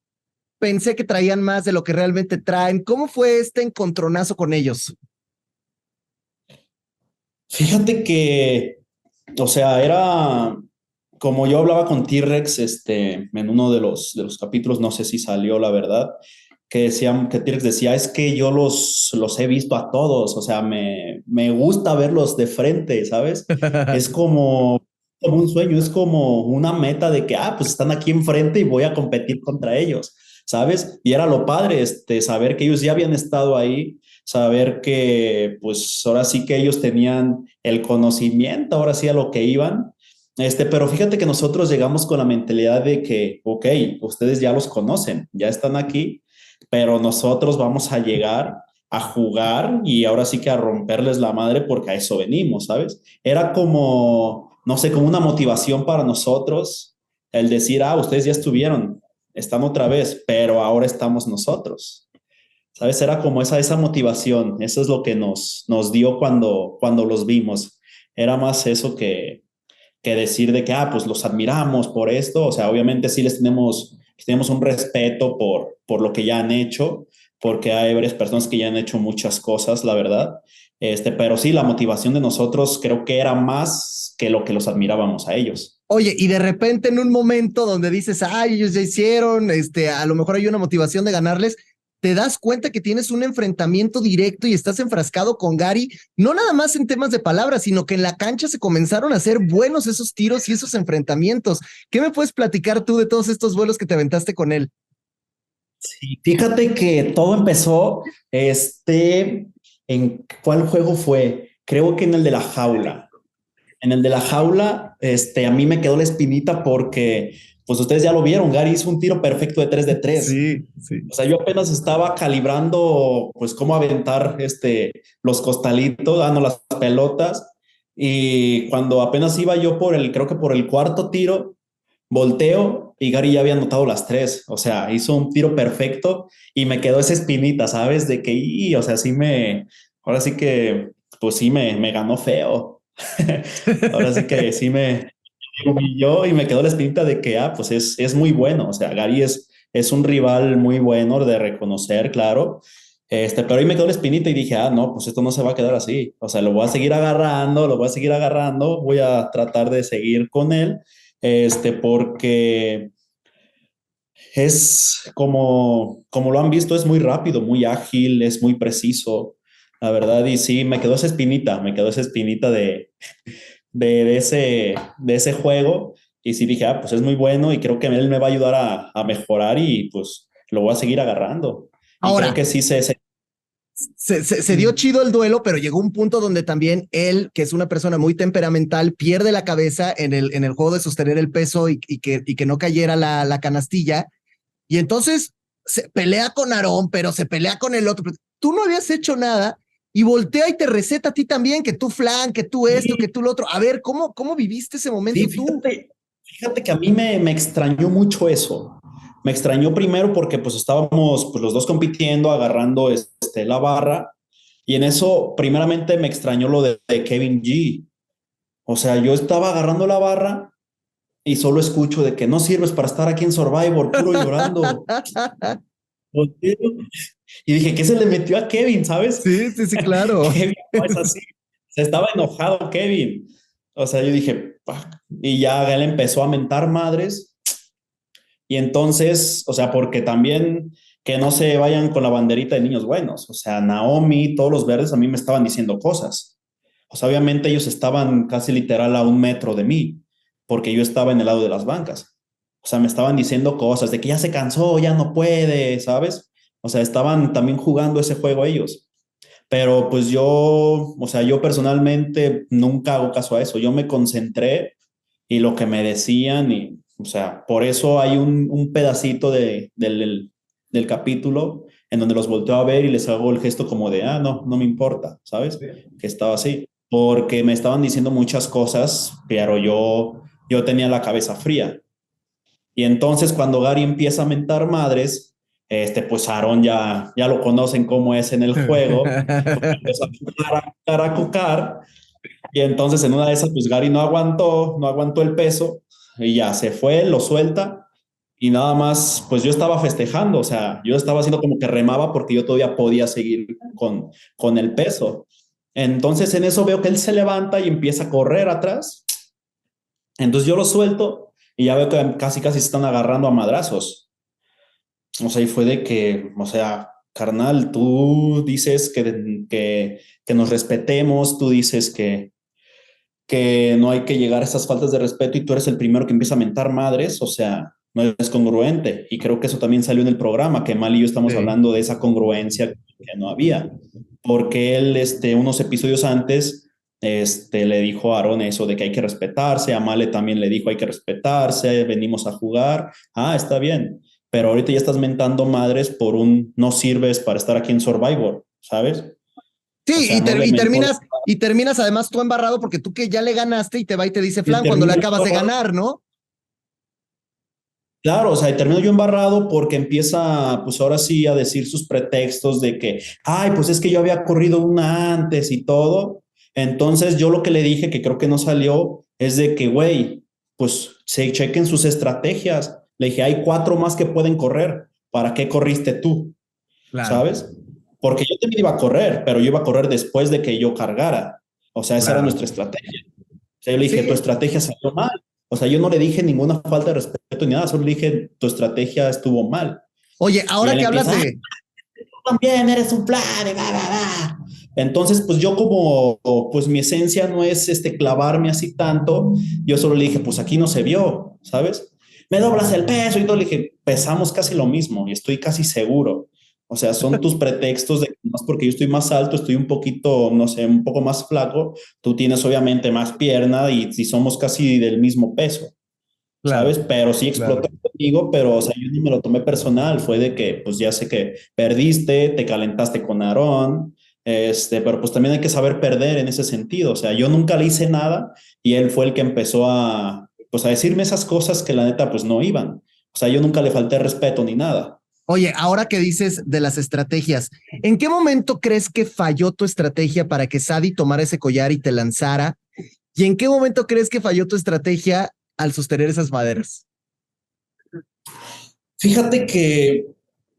pensé que traían más de lo que realmente traen. ¿Cómo fue este encontronazo con ellos? Fíjate que, o sea, era como yo hablaba con T-Rex este, en uno de los, de los capítulos, no sé si salió la verdad, que decían, que T-Rex decía, es que yo los, los he visto a todos, o sea, me, me gusta verlos de frente, ¿sabes? es como un sueño, es como una meta de que, ah, pues están aquí enfrente y voy a competir contra ellos, ¿sabes? Y era lo padre, este, saber que ellos ya habían estado ahí, saber que, pues ahora sí que ellos tenían el conocimiento, ahora sí a lo que iban. Este, pero fíjate que nosotros llegamos con la mentalidad de que, ok, ustedes ya los conocen, ya están aquí, pero nosotros vamos a llegar a jugar y ahora sí que a romperles la madre porque a eso venimos, ¿sabes? Era como no sé, como una motivación para nosotros el decir, ah, ustedes ya estuvieron, están otra vez, pero ahora estamos nosotros. ¿Sabes? Era como esa, esa motivación, eso es lo que nos, nos dio cuando, cuando los vimos. Era más eso que, que decir de que, ah, pues los admiramos por esto, o sea, obviamente sí les tenemos, tenemos un respeto por, por lo que ya han hecho, porque hay varias personas que ya han hecho muchas cosas, la verdad, este, pero sí, la motivación de nosotros creo que era más que lo que los admirábamos a ellos. Oye, y de repente en un momento donde dices, ay, ellos ya hicieron, este, a lo mejor hay una motivación de ganarles, te das cuenta que tienes un enfrentamiento directo y estás enfrascado con Gary, no nada más en temas de palabras, sino que en la cancha se comenzaron a hacer buenos esos tiros y esos enfrentamientos. ¿Qué me puedes platicar tú de todos estos vuelos que te aventaste con él? Sí, fíjate que todo empezó, este, ¿en cuál juego fue? Creo que en el de la jaula. En el de la jaula, este, a mí me quedó la espinita porque pues ustedes ya lo vieron, Gary hizo un tiro perfecto de 3 de 3. Sí, sí. O sea, yo apenas estaba calibrando, pues, cómo aventar este, los costalitos, dando las pelotas. Y cuando apenas iba yo por el, creo que por el cuarto tiro, volteo y Gary ya había anotado las tres. O sea, hizo un tiro perfecto y me quedó esa espinita, ¿sabes? De que, y, o sea, sí me, ahora sí que, pues sí me, me ganó feo. ahora sí que sí me, yo y me quedó la espinita de que, ah, pues es, es muy bueno. O sea, Gary es, es un rival muy bueno de reconocer, claro. Este, pero ahí me quedó la espinita y dije, ah, no, pues esto no se va a quedar así. O sea, lo voy a seguir agarrando, lo voy a seguir agarrando, voy a tratar de seguir con él, este, porque es como, como lo han visto, es muy rápido, muy ágil, es muy preciso, la verdad. Y sí, me quedó esa espinita, me quedó esa espinita de, de, ese, de ese juego. Y sí dije, ah, pues es muy bueno y creo que él me va a ayudar a, a mejorar y pues lo voy a seguir agarrando. Ahora, creo que sí se, se se, se, se, dio chido el duelo, pero llegó un punto donde también él, que es una persona muy temperamental, pierde la cabeza en el, en el juego de sostener el peso y, y que, y que no cayera la, la, canastilla. Y entonces se pelea con Aarón, pero se pelea con el otro. Tú no habías hecho nada y voltea y te receta a ti también, que tú flan, que tú esto, sí. que tú lo otro. A ver, ¿cómo, cómo viviste ese momento sí, fíjate? Fíjate que a mí me, me extrañó mucho eso. Me extrañó primero porque pues estábamos pues, los dos compitiendo, agarrando este, la barra. Y en eso, primeramente, me extrañó lo de, de Kevin G. O sea, yo estaba agarrando la barra y solo escucho de que no sirves para estar aquí en Survivor, puro llorando. Y dije, ¿qué se le metió a Kevin, sabes? Sí, sí, sí, claro. Kevin no es así. Se estaba enojado Kevin. O sea, yo dije, y ya él empezó a mentar madres. Y entonces, o sea, porque también que no se vayan con la banderita de niños buenos. O sea, Naomi, todos los verdes a mí me estaban diciendo cosas. O sea, obviamente ellos estaban casi literal a un metro de mí, porque yo estaba en el lado de las bancas. O sea, me estaban diciendo cosas de que ya se cansó, ya no puede, ¿sabes? O sea, estaban también jugando ese juego ellos. Pero pues yo, o sea, yo personalmente nunca hago caso a eso. Yo me concentré y lo que me decían y, o sea, por eso hay un, un pedacito de, del, del capítulo en donde los volteo a ver y les hago el gesto como de, ah, no, no me importa, ¿sabes? Que estaba así. Porque me estaban diciendo muchas cosas, pero yo, yo tenía la cabeza fría. Y entonces cuando Gary empieza a mentar madres, este, pues Aaron ya, ya lo conocen cómo es en el juego, empezó a a cucar, y entonces en una de esas, pues Gary no aguantó, no aguantó el peso, y ya se fue, lo suelta, y nada más, pues yo estaba festejando, o sea, yo estaba haciendo como que remaba porque yo todavía podía seguir con, con el peso. Entonces en eso veo que él se levanta y empieza a correr atrás, entonces yo lo suelto y ya veo que casi casi se están agarrando a madrazos. O sea, y fue de que, o sea, carnal, tú dices que, que, que nos respetemos, tú dices que, que no hay que llegar a esas faltas de respeto y tú eres el primero que empieza a mentar madres, o sea, no es congruente. Y creo que eso también salió en el programa, que Mal y yo estamos sí. hablando de esa congruencia que no había, porque él, este, unos episodios antes, este, le dijo a Aaron eso de que hay que respetarse, a Male también le dijo hay que respetarse, venimos a jugar, ah, está bien pero ahorita ya estás mentando madres por un no sirves para estar aquí en Survivor, ¿sabes? Sí, o sea, y, ter no y terminas, y terminas además tú embarrado porque tú que ya le ganaste y te va y te dice Flan cuando le acabas de ganar, ¿no? Claro, o sea, y termino yo embarrado porque empieza, pues ahora sí, a decir sus pretextos de que, ay, pues es que yo había corrido una antes y todo. Entonces yo lo que le dije, que creo que no salió, es de que, güey, pues se chequen sus estrategias le dije, hay cuatro más que pueden correr. ¿Para qué corriste tú? Claro. ¿Sabes? Porque yo también iba a correr, pero yo iba a correr después de que yo cargara. O sea, esa claro. era nuestra estrategia. O sea, yo le dije, sí. tu estrategia salió mal. O sea, yo no le dije ninguna falta de respeto ni nada, solo le dije, tu estrategia estuvo mal. Oye, ahora que hablas de... también eres un plan, y va, va, va. Entonces, pues yo como, pues mi esencia no es este clavarme así tanto, yo solo le dije, pues aquí no se vio, ¿sabes? Me doblas el peso y todo, le dije, pesamos casi lo mismo y estoy casi seguro. O sea, son tus pretextos de que más porque yo estoy más alto, estoy un poquito, no sé, un poco más flaco, tú tienes obviamente más pierna y, si somos casi del mismo peso, ¿sabes? Pero sí explotó conmigo, pero o sea, yo no me lo tomé personal, fue de que pues ya sé que perdiste, te calentaste con Aarón, este, pero pues también hay que saber perder en ese sentido, o sea, yo nunca le hice nada y él fue el que empezó a, pues a decirme esas cosas que la neta pues no iban, o sea, yo nunca le falté respeto ni nada. Oye, ahora que dices de las estrategias, ¿en qué momento crees que falló tu estrategia para que Sadi tomara ese collar y te lanzara? ¿Y en qué momento crees que falló tu estrategia al sostener esas maderas? Fíjate que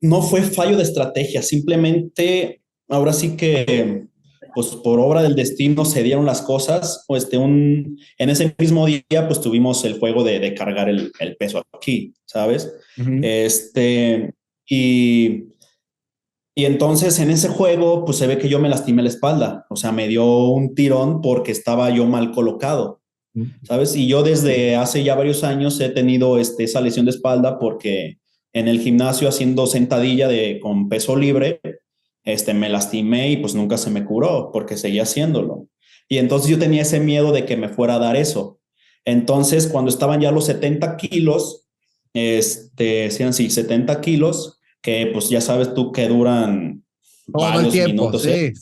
no fue fallo de estrategia, simplemente ahora sí que pues por obra del destino se dieron las cosas, o este, un, en ese mismo día pues tuvimos el juego de, cargar el, peso aquí, ¿sabes? Este, y, y entonces en ese juego, pues se ve que yo me lastimé la espalda, o sea, me dio un tirón porque estaba yo mal colocado, ¿sabes? Y yo desde hace ya varios años he tenido este, esa lesión de espalda porque en el gimnasio haciendo sentadilla de, con peso libre, este, me lastimé y pues nunca se me curó porque seguía haciéndolo. Y entonces yo tenía ese miedo de que me fuera a dar eso. Entonces, cuando estaban ya los 70 kilos, este, sean sí, 70 kilos, que pues ya sabes tú que duran varios minutos. ¿eh?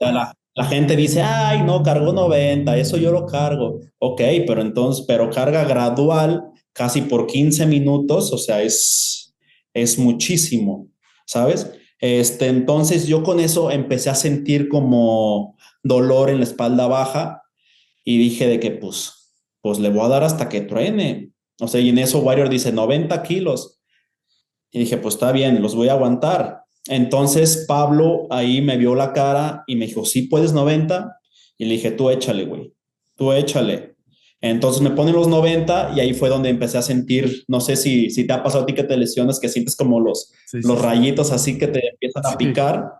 La, la, gente dice, ay, no, cargó 90, eso yo lo cargo. Ok, pero entonces, pero carga gradual, casi por 15 minutos, o sea, es, es muchísimo, ¿sabes? Este, entonces yo con eso empecé a sentir como dolor en la espalda baja y dije de que pues, pues le voy a dar hasta que truene. O sea, y en eso Warrior dice 90 kilos. Y dije, pues está bien, los voy a aguantar. Entonces Pablo ahí me vio la cara y me dijo, sí puedes 90. Y le dije, tú échale, güey, tú échale. Entonces me ponen los 90 y ahí fue donde empecé a sentir, no sé si, si te ha pasado a ti que te lesiones, que sientes como los, los rayitos así que te empiezan a picar.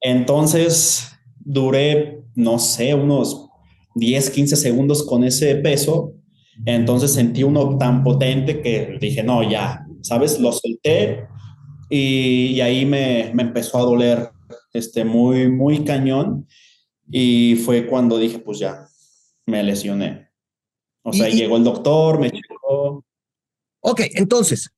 Entonces duré, no sé, unos 10, 15 segundos con ese peso entonces sentí uno tan potente que dije, no, ya, ¿sabes? Lo solté y, ahí me, me, empezó a doler este, muy, muy cañón. Y fue cuando dije, pues ya, me lesioné. O sea, llegó el doctor, me checó. Ok, entonces,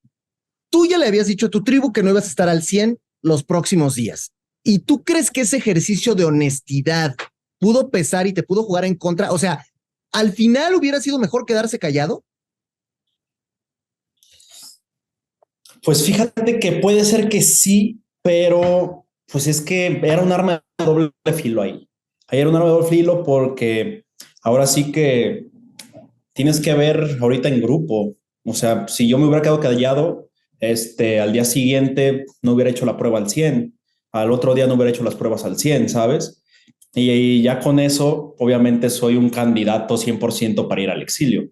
tú ya le habías dicho a tu tribu que no ibas a estar al 100 los próximos días. ¿Y tú crees que ese ejercicio de honestidad pudo pesar y te pudo jugar en contra? O sea, al final hubiera sido mejor quedarse callado? Pues fíjate que puede ser que sí, pero pues es que era un arma de doble filo ahí. Ahí era un arma de doble filo porque ahora sí que tienes que ver ahorita en grupo. O sea, si yo me hubiera quedado callado, este, al día siguiente no hubiera hecho la prueba al 100, al otro día no hubiera hecho las pruebas al 100, ¿sabes? Y, ya con eso, obviamente soy un candidato 100% para ir al exilio.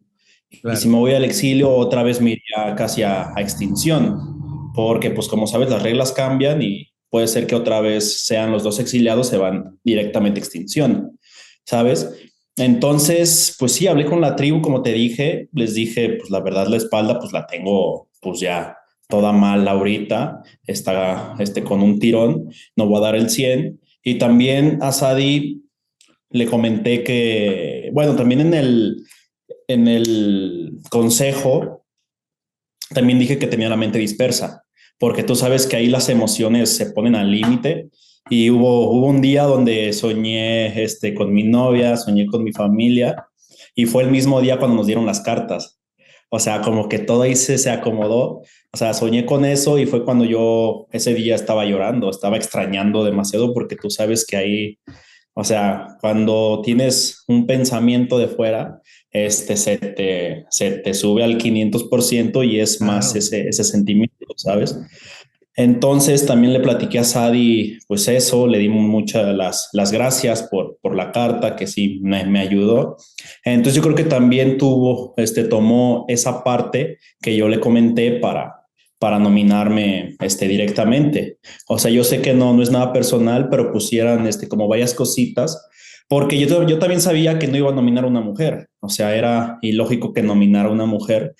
Y si me voy al exilio, otra vez me iría casi a, extinción, porque pues como sabes, las reglas cambian y puede ser que otra vez sean los dos exiliados, se van directamente a extinción, ¿sabes? Entonces, pues sí, hablé con la tribu, como te dije, les dije, pues la verdad la espalda, pues la tengo pues ya toda mal ahorita, está este, con un tirón, no voy a dar el 100 y también a Sadi le comenté que, bueno, también en el, en el consejo, también dije que tenía la mente dispersa, porque tú sabes que ahí las emociones se ponen al límite. Y hubo, hubo un día donde soñé este, con mi novia, soñé con mi familia, y fue el mismo día cuando nos dieron las cartas. O sea, como que todo ahí se, se acomodó o sea, soñé con eso y fue cuando yo ese día estaba llorando, estaba extrañando demasiado porque tú sabes que ahí, o sea, cuando tienes un pensamiento de fuera, este se te, se te sube al 500% y es más ese, ese sentimiento, ¿sabes? Entonces también le platiqué a Sadi, pues eso, le dimos muchas las, las gracias por, por la carta, que sí me, me, ayudó. Entonces yo creo que también tuvo, este, tomó esa parte que yo le comenté para, para nominarme este, directamente. O sea, yo sé que no, no es nada personal, pero pusieran este, como varias cositas, porque yo, yo también sabía que no iba a nominar a una mujer. O sea, era ilógico que nominara a una mujer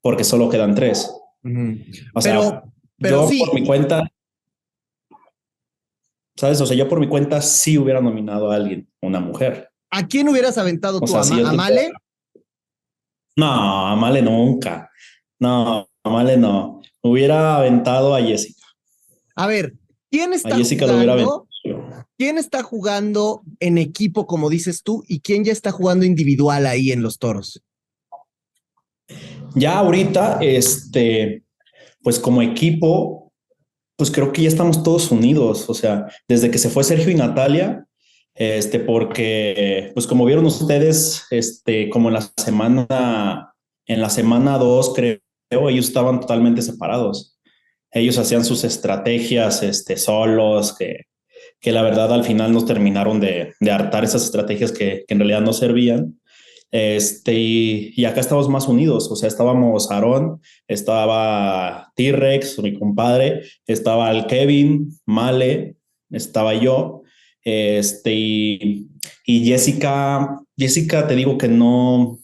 porque solo quedan tres. O sea, pero, yo por mi cuenta, ¿sabes? O sea, yo por mi cuenta sí hubiera nominado a alguien, una mujer. ¿A quién hubieras aventado tú? ¿A, Male? No, a Male nunca. No, a Male no. Hubiera aventado a Jessica. A ver, ¿quién está jugando? ¿Quién está jugando en equipo, como dices tú, y quién ya está jugando individual ahí en los toros? Ya ahorita, este, pues como equipo, pues creo que ya estamos todos unidos. O sea, desde que se fue Sergio y Natalia, este, porque, pues como vieron ustedes, este, como en la semana, en la semana dos, creo, ellos estaban totalmente separados. Ellos hacían sus estrategias, este, solos, que, que la verdad al final nos terminaron de, de hartar esas estrategias que, que en realidad no servían. Este, y, acá estábamos más unidos, o sea, estábamos Aarón, estaba T-Rex, mi compadre, estaba el Kevin, Male, estaba yo, este, y, y Jessica, Jessica, te digo que no,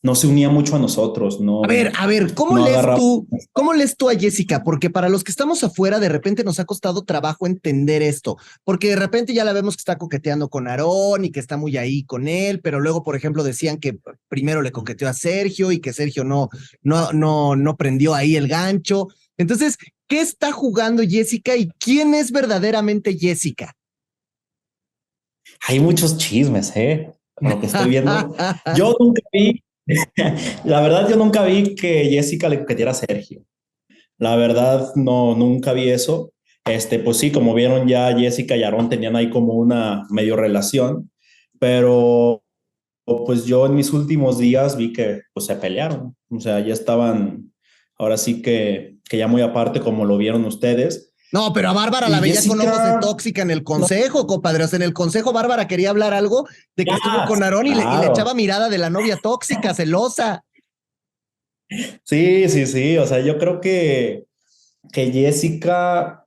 no se unía mucho a nosotros, no. A ver, a ver, ¿cómo lees tú? ¿Cómo lees tú a Jessica? Porque para los que estamos afuera, de repente nos ha costado trabajo entender esto, porque de repente ya la vemos que está coqueteando con Aarón y que está muy ahí con él, pero luego, por ejemplo, decían que primero le coqueteó a Sergio y que Sergio no, no, no, no prendió ahí el gancho. Entonces, ¿qué está jugando Jessica y quién es verdaderamente Jessica? Hay muchos chismes, ¿eh? Lo que estoy viendo. Yo nunca vi la verdad, yo nunca vi que Jessica le coqueteara a Sergio. La verdad, no, nunca vi eso. Este, pues sí, como vieron ya Jessica y Aaron tenían ahí como una medio relación, pero pues yo en mis últimos días vi que pues se pelearon, o sea, ya estaban, ahora sí que, que ya muy aparte como lo vieron ustedes, no, pero a Bárbara la veía con ojos de tóxica en el consejo, compadre. O sea, en el consejo Bárbara quería hablar algo de que estuvo con Aarón y, le, echaba mirada de la novia tóxica, celosa. Sí, sí, sí. O sea, yo creo que, que Jessica,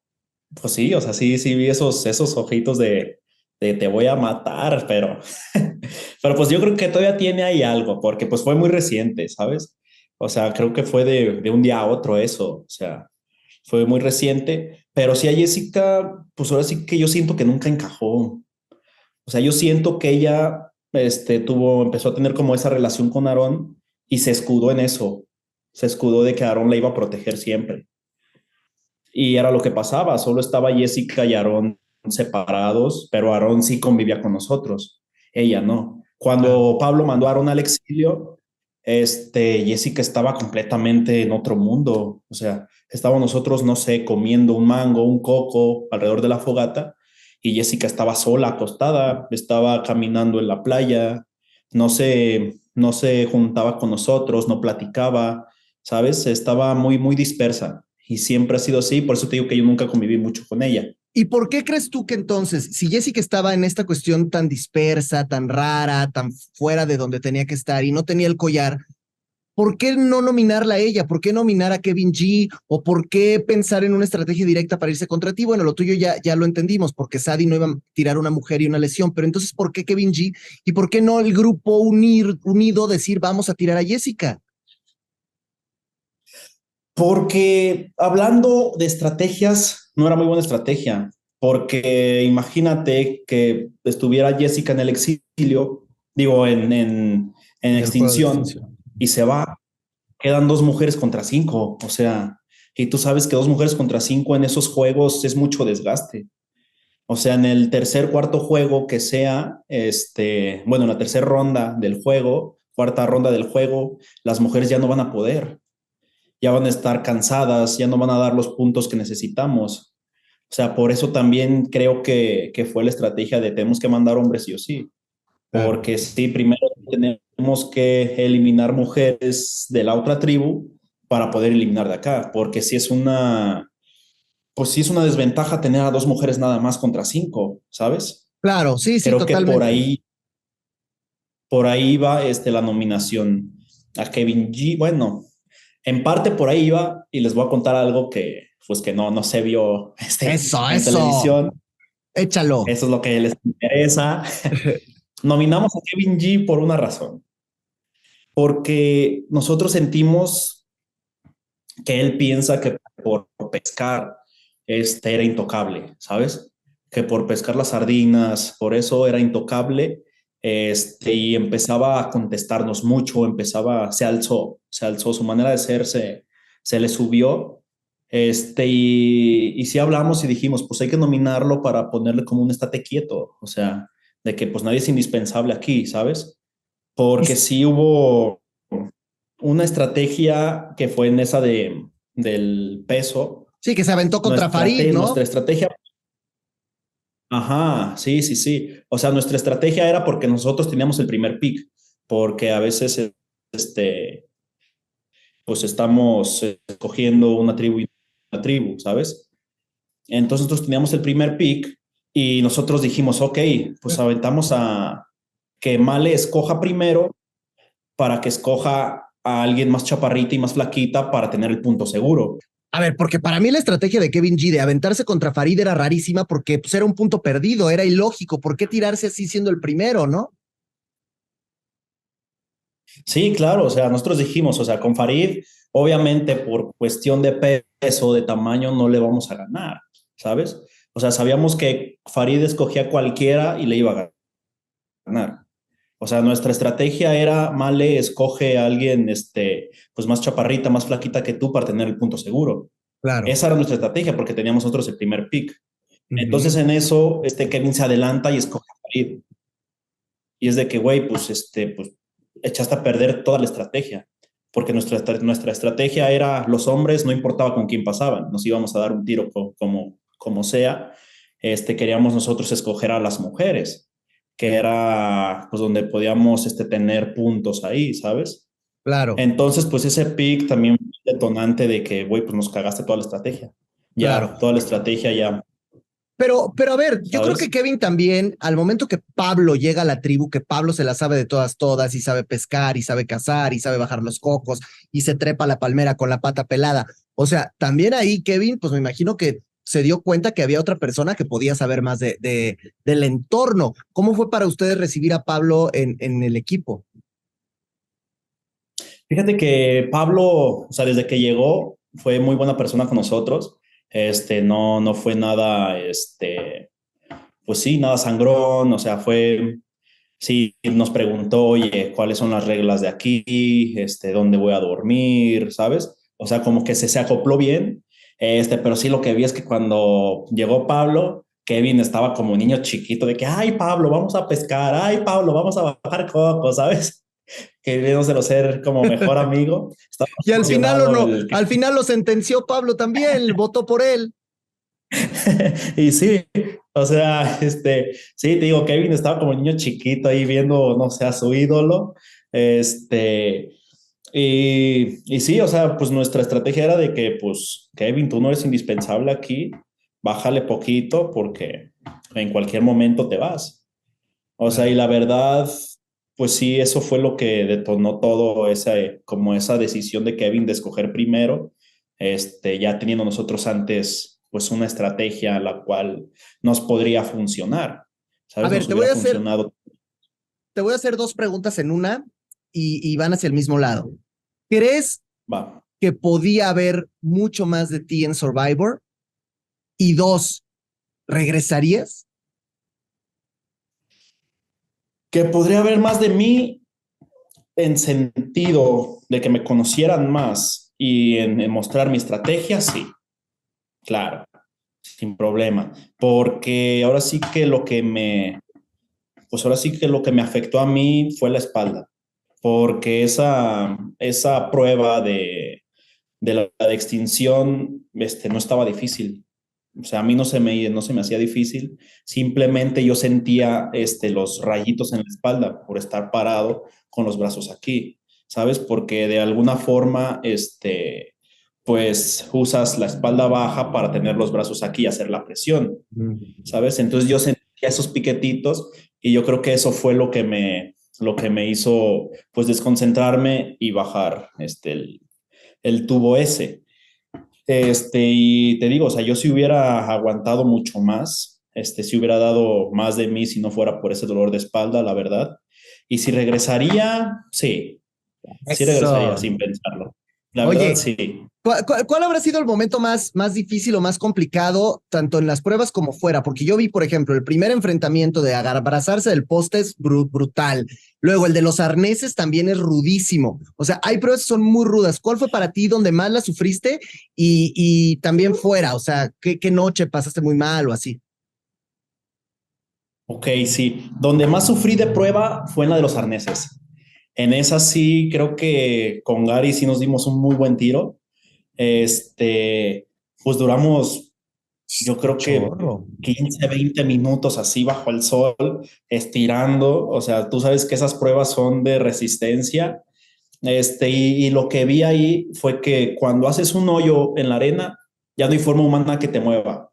pues sí, o sea, sí, sí vi esos, esos ojitos de, de te voy a matar, pero, pero pues yo creo que todavía tiene ahí algo, porque pues fue muy reciente, ¿sabes? O sea, creo que fue de, de un día a otro eso. O sea, fue muy reciente, pero sí a Jessica, pues ahora sí que yo siento que nunca encajó. O sea, yo siento que ella este, tuvo, empezó a tener como esa relación con Aarón y se escudó en eso. Se escudó de que Aarón la iba a proteger siempre. Y era lo que pasaba, solo estaba Jessica y Aarón separados, pero Aarón sí convivía con nosotros, ella no. Cuando Pablo mandó a Aarón al exilio, este, Jessica estaba completamente en otro mundo, o sea, estábamos nosotros, no sé, comiendo un mango, un coco alrededor de la fogata y Jessica estaba sola, acostada, estaba caminando en la playa, no se, no se juntaba con nosotros, no platicaba, ¿sabes? Estaba muy, muy dispersa y siempre ha sido así, por eso te digo que yo nunca conviví mucho con ella. ¿Y por qué crees tú que entonces, si Jessica estaba en esta cuestión tan dispersa, tan rara, tan fuera de donde tenía que estar y no tenía el collar, ¿por qué no nominarla a ella? ¿Por qué nominar a Kevin G? ¿O por qué pensar en una estrategia directa para irse contra ti? Bueno, lo tuyo ya, ya lo entendimos, porque Sadie no iba a tirar una mujer y una lesión, pero entonces, ¿por qué Kevin G? ¿Y por qué no el grupo unir, unido decir vamos a tirar a Jessica? Porque hablando de estrategias, no era muy buena estrategia, porque imagínate que estuviera Jessica en el exilio, digo, en, en, en extinción, y se va, quedan dos mujeres contra cinco, o sea, y tú sabes que dos mujeres contra cinco en esos juegos es mucho desgaste. O sea, en el tercer, cuarto juego que sea, este, bueno, en la tercera ronda del juego, cuarta ronda del juego, las mujeres ya no van a poder ya van a estar cansadas, ya no van a dar los puntos que necesitamos. O sea, por eso también creo que, que fue la estrategia de tenemos que mandar hombres sí o sí. Porque sí, primero tenemos que eliminar mujeres de la otra tribu para poder eliminar de acá, porque si es una, pues sí es una desventaja tener a dos mujeres nada más contra cinco, ¿sabes? Claro, sí, sí, Creo que por ahí, por ahí va este, la nominación a Kevin G. Bueno, en parte por ahí iba y les voy a contar algo que, pues que no, no se vio este, Eso, en eso. televisión. Échalo. Eso es lo que les interesa. Nominamos a Kevin G por una razón. Porque nosotros sentimos que él piensa que por pescar este era intocable, ¿sabes? Que por pescar las sardinas, por eso era intocable. Este, y empezaba a contestarnos mucho, empezaba, se alzó, se alzó, su manera de ser se, se le subió. Este, y, y sí hablamos y dijimos, pues hay que nominarlo para ponerle como un estate quieto, o sea, de que pues nadie es indispensable aquí, ¿sabes? Porque sí hubo una estrategia que fue en esa de, del peso. Sí, que se aventó contra Farid, ¿no? Nuestra estrategia. Ajá, sí, sí, sí. O sea, nuestra estrategia era porque nosotros teníamos el primer pick, porque a veces, este, pues estamos escogiendo una tribu y una tribu, ¿sabes? Entonces nosotros teníamos el primer pick y nosotros dijimos, ok, pues aventamos a que Male escoja primero para que escoja a alguien más chaparrita y más flaquita para tener el punto seguro. A ver, porque para mí la estrategia de Kevin G de aventarse contra Farid era rarísima porque pues, era un punto perdido, era ilógico. ¿Por qué tirarse así siendo el primero, no? Sí, claro, o sea, nosotros dijimos, o sea, con Farid, obviamente por cuestión de peso, de tamaño, no le vamos a ganar, ¿sabes? O sea, sabíamos que Farid escogía cualquiera y le iba a ganar. O sea, nuestra estrategia era, Male, escoge a alguien, este, pues más chaparrita, más flaquita que tú para tener el punto seguro. Claro. Esa era nuestra estrategia porque teníamos nosotros el primer pick. Entonces en eso, este Kevin se adelanta y escoge a Farid. Y es de que, güey, pues, este, pues, echaste a perder toda la estrategia. Porque nuestra, estra- nuestra estrategia era los hombres, no importaba con quién pasaban, nos íbamos a dar un tiro co- como, como sea. Este, queríamos nosotros escoger a las mujeres, que era pues donde podíamos este, tener puntos ahí, ¿sabes? Claro. Entonces, pues ese pick también fue detonante de que, güey, pues nos cagaste toda la estrategia. Ya, Claro. toda la estrategia ya Pero, pero a ver, yo creo que Kevin también, al momento que Pablo llega a la tribu, que Pablo se la sabe de todas, todas, y sabe pescar, y sabe cazar, y sabe bajar los cocos, y se trepa la palmera con la pata pelada. O sea, también ahí Kevin, pues me imagino que se dio cuenta que había otra persona que podía saber más de, de, del entorno. ¿Cómo fue para ustedes recibir a Pablo en, en el equipo? Fíjate que Pablo, o sea, desde que llegó, fue muy buena persona con nosotros. Este, no, no fue nada, este, pues sí, nada sangrón, o sea, fue, sí, nos preguntó, oye, ¿cuáles son las reglas de aquí? Este, ¿dónde voy a dormir? ¿Sabes? O sea, como que se, se acopló bien, este, pero sí lo que vi es que cuando llegó Pablo, Kevin estaba como un niño chiquito de que, ay, Pablo, vamos a pescar, ay, Pablo, vamos a bajar coco, ¿sabes? queriéndoselo ser como mejor amigo. Y al final, o no, el- al final lo sentenció Pablo también, votó por él. y sí, o sea, este, sí, te digo, Kevin estaba como un niño chiquito ahí viendo, no sé, a su ídolo. Este, y, y sí, o sea, pues nuestra estrategia era de que, pues, Kevin, tú no eres indispensable aquí, bájale poquito porque en cualquier momento te vas. O sea, y la verdad, pues sí, eso fue lo que detonó todo esa, como esa decisión de Kevin de escoger primero, este, ya teniendo nosotros antes, pues una estrategia la cual nos podría funcionar. ¿sabes? A ver, Nos te voy a hacer- funcionado. Te voy a hacer dos preguntas en una y, y van hacia el mismo lado. ¿Crees Va. que podía haber mucho más de ti en Survivor? Y dos, ¿regresarías? Que podría haber más de mí en sentido de que me conocieran más y en, en mostrar mi estrategia, sí. Claro, sin problema. Porque ahora sí que lo que me, pues ahora sí que lo que me afectó a mí fue la espalda. Porque esa, esa prueba de, de la de extinción este, no estaba difícil. O sea, a mí no se me, no se me hacía difícil. Simplemente yo sentía este, los rayitos en la espalda por estar parado con los brazos aquí, ¿sabes? Porque de alguna forma, este, pues usas la espalda baja para tener los brazos aquí y hacer la presión, ¿sabes? Entonces yo sentía esos piquetitos y yo creo que eso fue lo que me, lo que me hizo, pues, desconcentrarme y bajar, este, el, el tubo ese. Este, y te digo, o sea, yo si hubiera aguantado mucho más, este, si hubiera dado más de mí si no fuera por ese dolor de espalda, la verdad. Y si regresaría, sí, sí regresaría sin pensarlo. La verdad, sí. ¿Cuál, habrá sido el momento más, más difícil o más complicado, tanto en las pruebas como fuera? Porque yo vi, por ejemplo, el primer enfrentamiento de abrazarse del poste es brutal. Luego, el de los arneses también es rudísimo. O sea, hay pruebas que son muy rudas. ¿Cuál fue para ti donde más la sufriste? Y, y también fuera, o sea, ¿qué, ¿qué noche pasaste muy mal o así? Ok, sí. Donde más sufrí de prueba fue en la de los arneses. En esa sí, creo que con Gary sí nos dimos un muy buen tiro. Este, pues duramos, yo creo que 15, 20 minutos así bajo el sol, estirando. O sea, tú sabes que esas pruebas son de resistencia. Este, y, lo que vi ahí fue que cuando haces un hoyo en la arena, ya no hay forma humana que te mueva.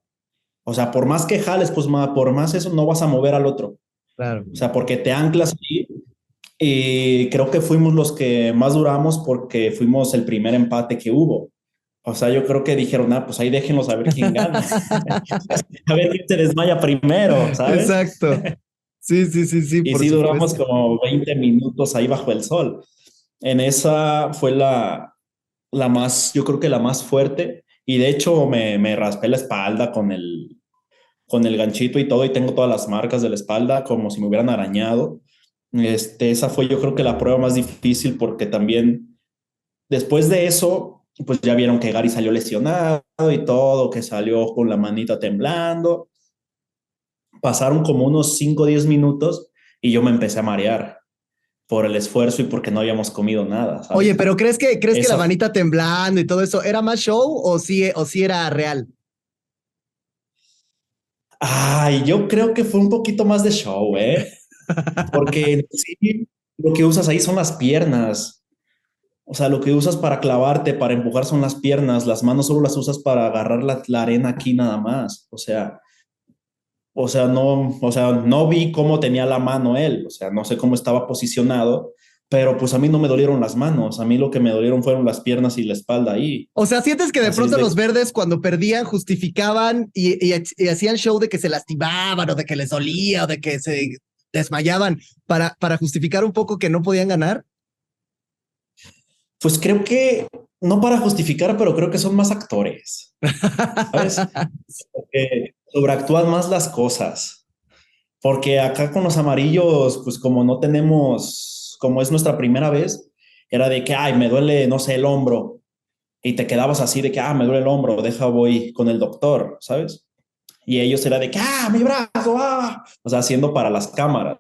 O sea, por más que jales, pues por más eso no vas a mover al otro. Claro. O sea, porque te anclas ahí y creo que fuimos los que más duramos porque fuimos el primer empate que hubo. O sea, yo creo que dijeron, ah, pues ahí déjenlos a ver quién gana. a ver quién se desmaya primero, ¿sabes? Exacto. Sí, sí, sí, sí. Y sí duramos como 20 minutos ahí bajo el sol. En esa fue la, la más, yo creo que la más fuerte. Y de hecho me, me raspé la espalda con el, con el ganchito y todo, y tengo todas las marcas de la espalda como si me hubieran arañado. Este, esa fue yo creo que la prueba más difícil porque también después de eso, pues ya vieron que Gary salió lesionado y todo, que salió con la manita temblando. Pasaron como unos 5 o 10 minutos y yo me empecé a marear por el esfuerzo y porque no habíamos comido nada. Oye, pero ¿crees que crees que la manita temblando y todo eso era más show o sí o sí era real? Ay, yo creo que fue un poquito más de show, ¿eh? Porque sí, lo que usas ahí son las piernas. O sea, lo que usas para clavarte, para empujar son las piernas. Las manos solo las usas para agarrar la, arena aquí nada más. O sea, o sea, no, o sea, no vi cómo tenía la mano él. O sea, no sé cómo estaba posicionado, pero pues a mí no me dolieron las manos. A mí lo que me dolieron fueron las piernas y la espalda ahí. O sea, sientes que de pronto los verdes cuando perdían justificaban y, y, hacían show de que se lastimaban o de que les dolía o de que se desmayaban para, para justificar un poco que no podían ganar? Pues creo que no para justificar, pero creo que son más actores. ¿Sabes? Porque sobreactúan más las cosas. Porque acá con los amarillos, pues como no tenemos, como es nuestra primera vez, era de que, ay, me duele, no sé, el hombro. Y te quedabas así de que, ah, me duele el hombro, deja, voy con el doctor, ¿sabes? y ellos era de que, ah, mi brazo, ah, o sea, haciendo para las cámaras,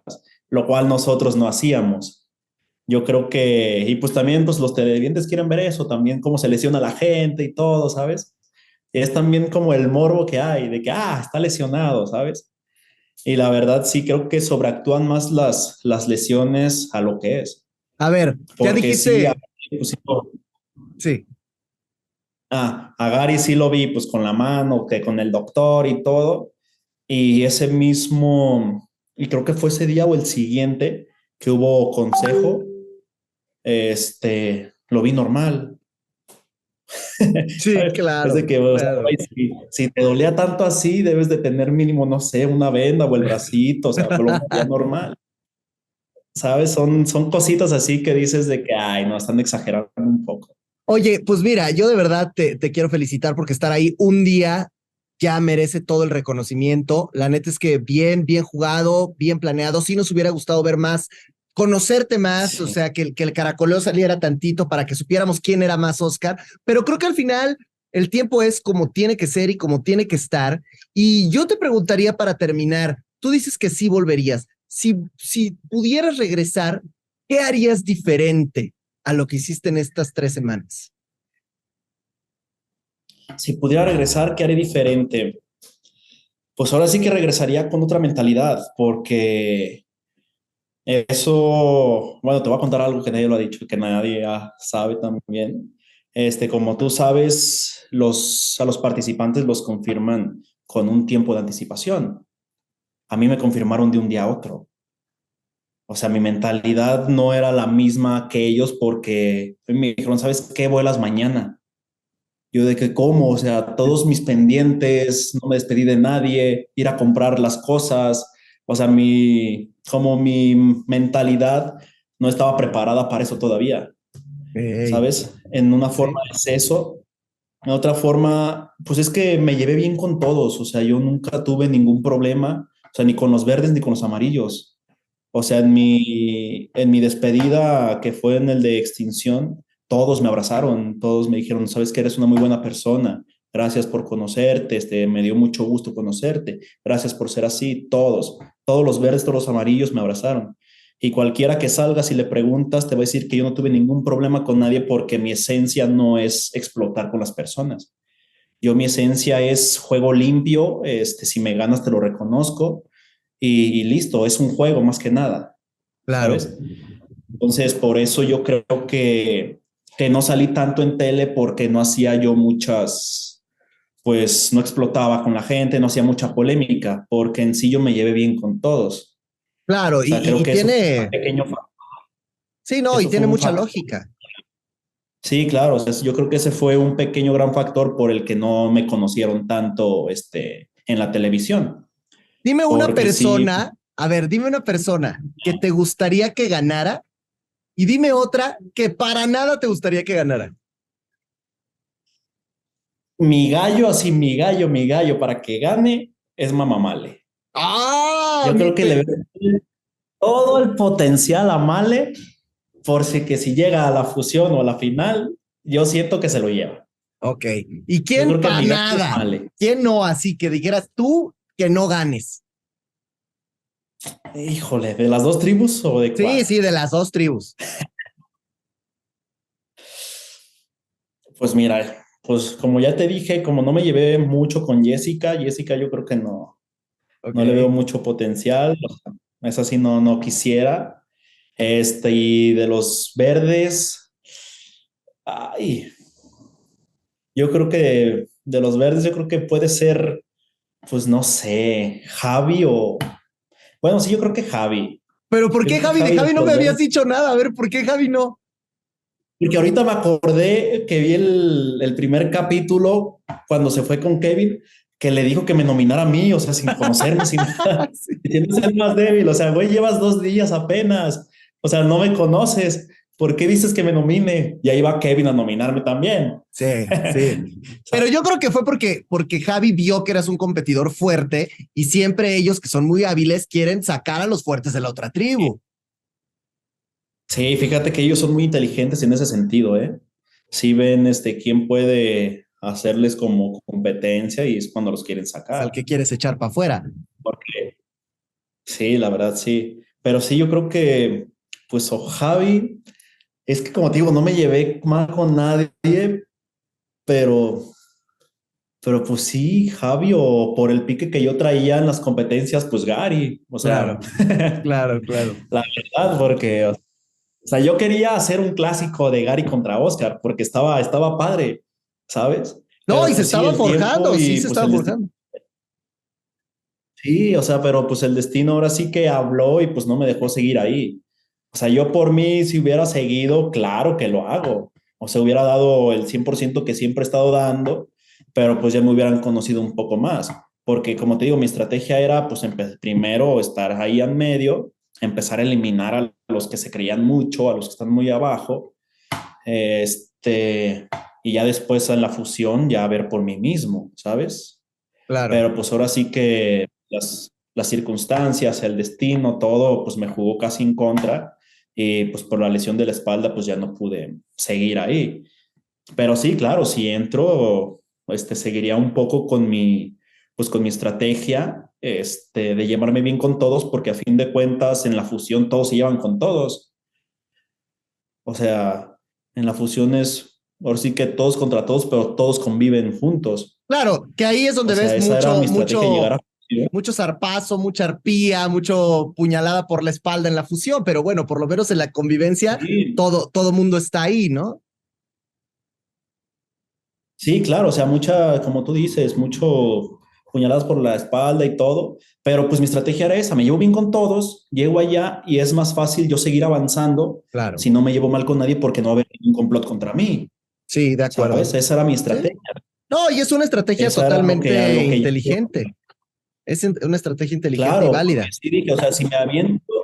lo cual nosotros no hacíamos. Yo creo que, y pues también pues los televidentes quieren ver eso, también cómo se lesiona la gente y todo, ¿sabes? es también como el morbo que hay, de que, ah, está lesionado, ¿sabes? Y la verdad sí creo que sobreactúan más las, las lesiones a lo que es. A ver, ya dijiste... Sí, sí. Ah, a Gary sí lo vi pues con la mano, que con el doctor y todo. Y ese mismo, y creo que fue ese día o el siguiente que hubo consejo, este, lo vi normal. Sí, claro. si, te dolía tanto así, debes de tener mínimo, no sé, una venda o el bracito, o sea, lo normal. ¿Sabes? Son, son cositas así que dices de que, ay, no, están exagerando un poco. Oye, pues mira, yo de verdad te, te, quiero felicitar porque estar ahí un día ya merece todo el reconocimiento. La neta es que bien, bien jugado, bien planeado. Sí nos hubiera gustado ver más, conocerte más, o sea, que, que el caracoleo saliera tantito para que supiéramos quién era más Oscar. Pero creo que al final el tiempo es como tiene que ser y como tiene que estar. Y yo te preguntaría para terminar, tú dices que sí volverías. Si, si pudieras regresar, ¿qué harías diferente? a lo que hiciste en estas tres semanas? Si pudiera regresar, ¿qué haré diferente? Pues ahora sí que regresaría con otra mentalidad, porque eso, bueno, te voy a contar algo que nadie lo ha dicho, que nadie sabe también. Este, como tú sabes, los, a los participantes los confirman con un tiempo de anticipación. A mí me confirmaron de un día a otro. o sea, mi mentalidad no era la misma que ellos porque me dijeron, ¿sabes qué? Vuelas mañana. Yo de que, ¿cómo? O sea, todos mis pendientes, no me despedí de nadie, ir a comprar las cosas. O sea, mi, como mi mentalidad no estaba preparada para eso todavía. ¿Sabes? En una forma es eso. En otra forma, pues es que me llevé bien con todos. O sea, yo nunca tuve ningún problema. O sea, ni con los verdes ni con los amarillos. O sea, en mi, en mi despedida, que fue en el de extinción, todos me abrazaron, todos me dijeron, sabes que eres una muy buena persona, gracias por conocerte, este, me dio mucho gusto conocerte, gracias por ser así, todos, todos los verdes, todos los amarillos me abrazaron. Y cualquiera que salga, si le preguntas, te va a decir que yo no tuve ningún problema con nadie porque mi esencia no es explotar con las personas. Yo mi esencia es juego limpio, este, si me ganas te lo reconozco, y, listo, es un juego más que nada. Claro. Entonces, por eso yo creo que, que no salí tanto en tele porque no hacía yo muchas, pues no explotaba con la gente, no hacía mucha polémica, porque en sí yo me llevé bien con todos. Claro, y, tiene... Pequeño... Sí, no, y tiene mucha lógica. Sí, claro, yo creo que ese fue un pequeño gran factor por el que no me conocieron tanto este, en la televisión. Dime una persona, a ver, dime una persona que te gustaría que ganara y dime otra que para nada te gustaría que ganara. Mi gallo, así mi gallo, mi gallo, para que gane es Mamamale. Ah, yo creo que le veo todo el potencial a Male, por si que si llega a la fusión o a la final, yo siento que se lo lleva. Ok. ¿Y quién para nada? ¿Quién no? Así que dijeras tú, que no ganes? Híjole, ¿de las dos tribus o de Sí, sí, de las dos tribus. pues mira, pues como ya te dije, como no me llevé mucho con Jessica, Jessica yo creo que no, no le veo mucho potencial, es así, no, no quisiera. Este, y de los verdes, ay, yo creo que de los verdes, yo creo que puede ser pues no sé, Javi o... Bueno, sí, yo creo que Javi. Pero ¿por qué Javi? De Javi no me habías dicho nada. A ver, ¿por qué Javi no? Porque ahorita me acordé que vi el, primer capítulo cuando se fue con Kevin, que le dijo que me nominara a mí, o sea, sin conocerme, sin nada. Tienes ser más débil, o sea, güey, llevas dos días apenas, o sea, no me conoces. ¿por qué dices que me nomine? Y ahí va Kevin a nominarme también. Sí, sí. Pero yo creo que fue porque, porque Javi vio que eras un competidor fuerte y siempre ellos que son muy hábiles quieren sacar a los fuertes de la otra tribu. Sí, fíjate que ellos son muy inteligentes en ese sentido, ¿eh? Sí ven este, quién puede hacerles como competencia y es cuando los quieren sacar. Al que quieres echar para afuera. Porque, sí, la verdad, sí. Pero sí, yo creo que, pues, o Javi, es que como te digo, no me llevé mal con nadie, pero, pero pues sí, Javi, o por el pique que yo traía en las competencias, pues Gary. O sea, claro, claro, La verdad, porque, o sea, yo quería hacer un clásico de Gary contra Oscar, porque estaba, estaba padre, ¿sabes? No, y se pues estaba forjando, sí, se pues, estaba forjando. Sí, o sea, pero pues el destino ahora sí que habló y pues no me dejó seguir ahí. O sea, yo por mí, si hubiera seguido, claro que lo hago. O sea, hubiera dado el 100% que siempre he estado dando, pero pues ya me hubieran conocido un poco más. Porque como te digo, mi estrategia era pues primero estar ahí en medio, empezar a eliminar a los que se creían mucho, a los que están muy abajo, este, y ya después en la fusión ya ver por mí mismo, ¿sabes? Claro. Pero pues ahora sí que las, las circunstancias, el destino, todo, pues me jugó casi en contra y pues por la lesión de la espalda pues ya no pude seguir ahí. Pero sí, claro, si entro, este, seguiría un poco con mi, pues con mi estrategia este, de llevarme bien con todos, porque a fin de cuentas en la fusión todos se llevan con todos. O sea, en la fusión es, ahora sí que todos contra todos, pero todos conviven juntos. Claro, que ahí es donde ves mucho, mucho, mucho zarpazo, mucha arpía, mucho puñalada por la espalda en la fusión, pero bueno, por lo menos en la convivencia todo, todo mundo está ahí, ¿no? Sí, claro, o sea, mucha, como tú dices, mucho, puñaladas por la espalda y todo, pero pues mi estrategia era esa, me llevo bien con todos, llego allá y es más fácil yo seguir avanzando Claro. si no me llevo mal con nadie porque no va a haber ningún complot contra mí. Sí, de acuerdo. ¿sabes? Esa era mi estrategia. No, y es una estrategia lo totalmente que- a lo que yo- inteligente. Es una estrategia inteligente Claro, y válida. sí dije, o sea, si me aviento,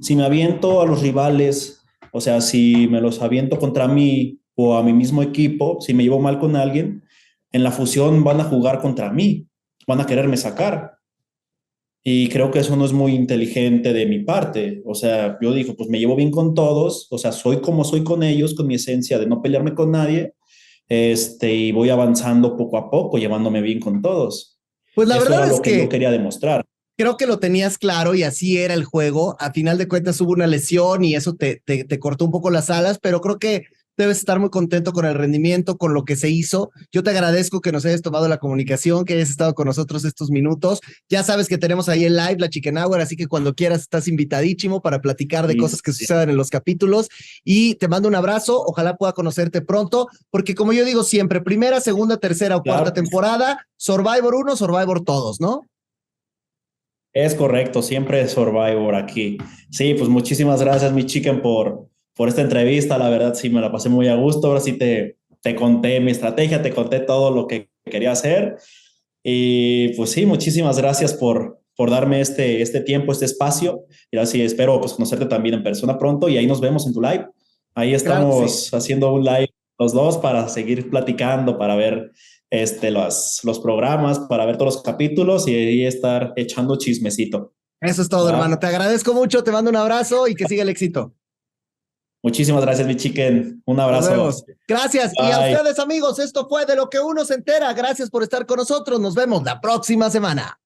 si me aviento a los rivales, o sea, si me los aviento contra mí o a mi mismo equipo, si me llevo mal con alguien, en la fusión van a jugar contra mí, van a quererme sacar. Y creo que eso no es muy inteligente de mi parte. O sea, yo digo, pues me llevo bien con todos, o sea, soy como soy con ellos, con mi esencia de no pelearme con nadie, este, y voy avanzando poco a poco, llevándome bien con todos. Pues la Eso verdad era es lo que, que yo quería demostrar. creo que lo tenías claro y así era el juego. A final de cuentas hubo una lesión y eso te, te, te cortó un poco las alas, pero creo que debes estar muy contento con el rendimiento, con lo que se hizo. Yo te agradezco que nos hayas tomado la comunicación, que hayas estado con nosotros estos minutos. Ya sabes que tenemos ahí el live, la Chicken Hour, así que cuando quieras estás invitadísimo para platicar de Sí, cosas que sí. sucedan en los capítulos. Y te mando un abrazo, ojalá pueda conocerte pronto, porque como yo digo siempre, primera, segunda, tercera o Claro. cuarta temporada, Survivor 1, Survivor todos, ¿no? Es correcto, siempre Survivor aquí. Sí, pues muchísimas gracias, mi chicken, por, por esta entrevista. La verdad, sí, me la pasé muy a gusto. Ahora sí te, te conté mi estrategia, te conté todo lo que quería hacer. Y pues sí, muchísimas gracias por, por darme este, este tiempo, este espacio. Y así espero pues, conocerte también en persona pronto y ahí nos vemos en tu live. Ahí Claro que estamos haciendo un live los dos para seguir platicando, para ver este, los, los programas, para ver todos los capítulos y ahí estar echando chismecito. Eso es todo, Va. hermano. Te agradezco mucho, te mando un abrazo y que siga el éxito. Muchísimas gracias, mi chicken. Un abrazo. Gracias. Y a ustedes, amigos, esto fue de lo que uno se entera. Gracias por estar con nosotros. Nos vemos la próxima semana.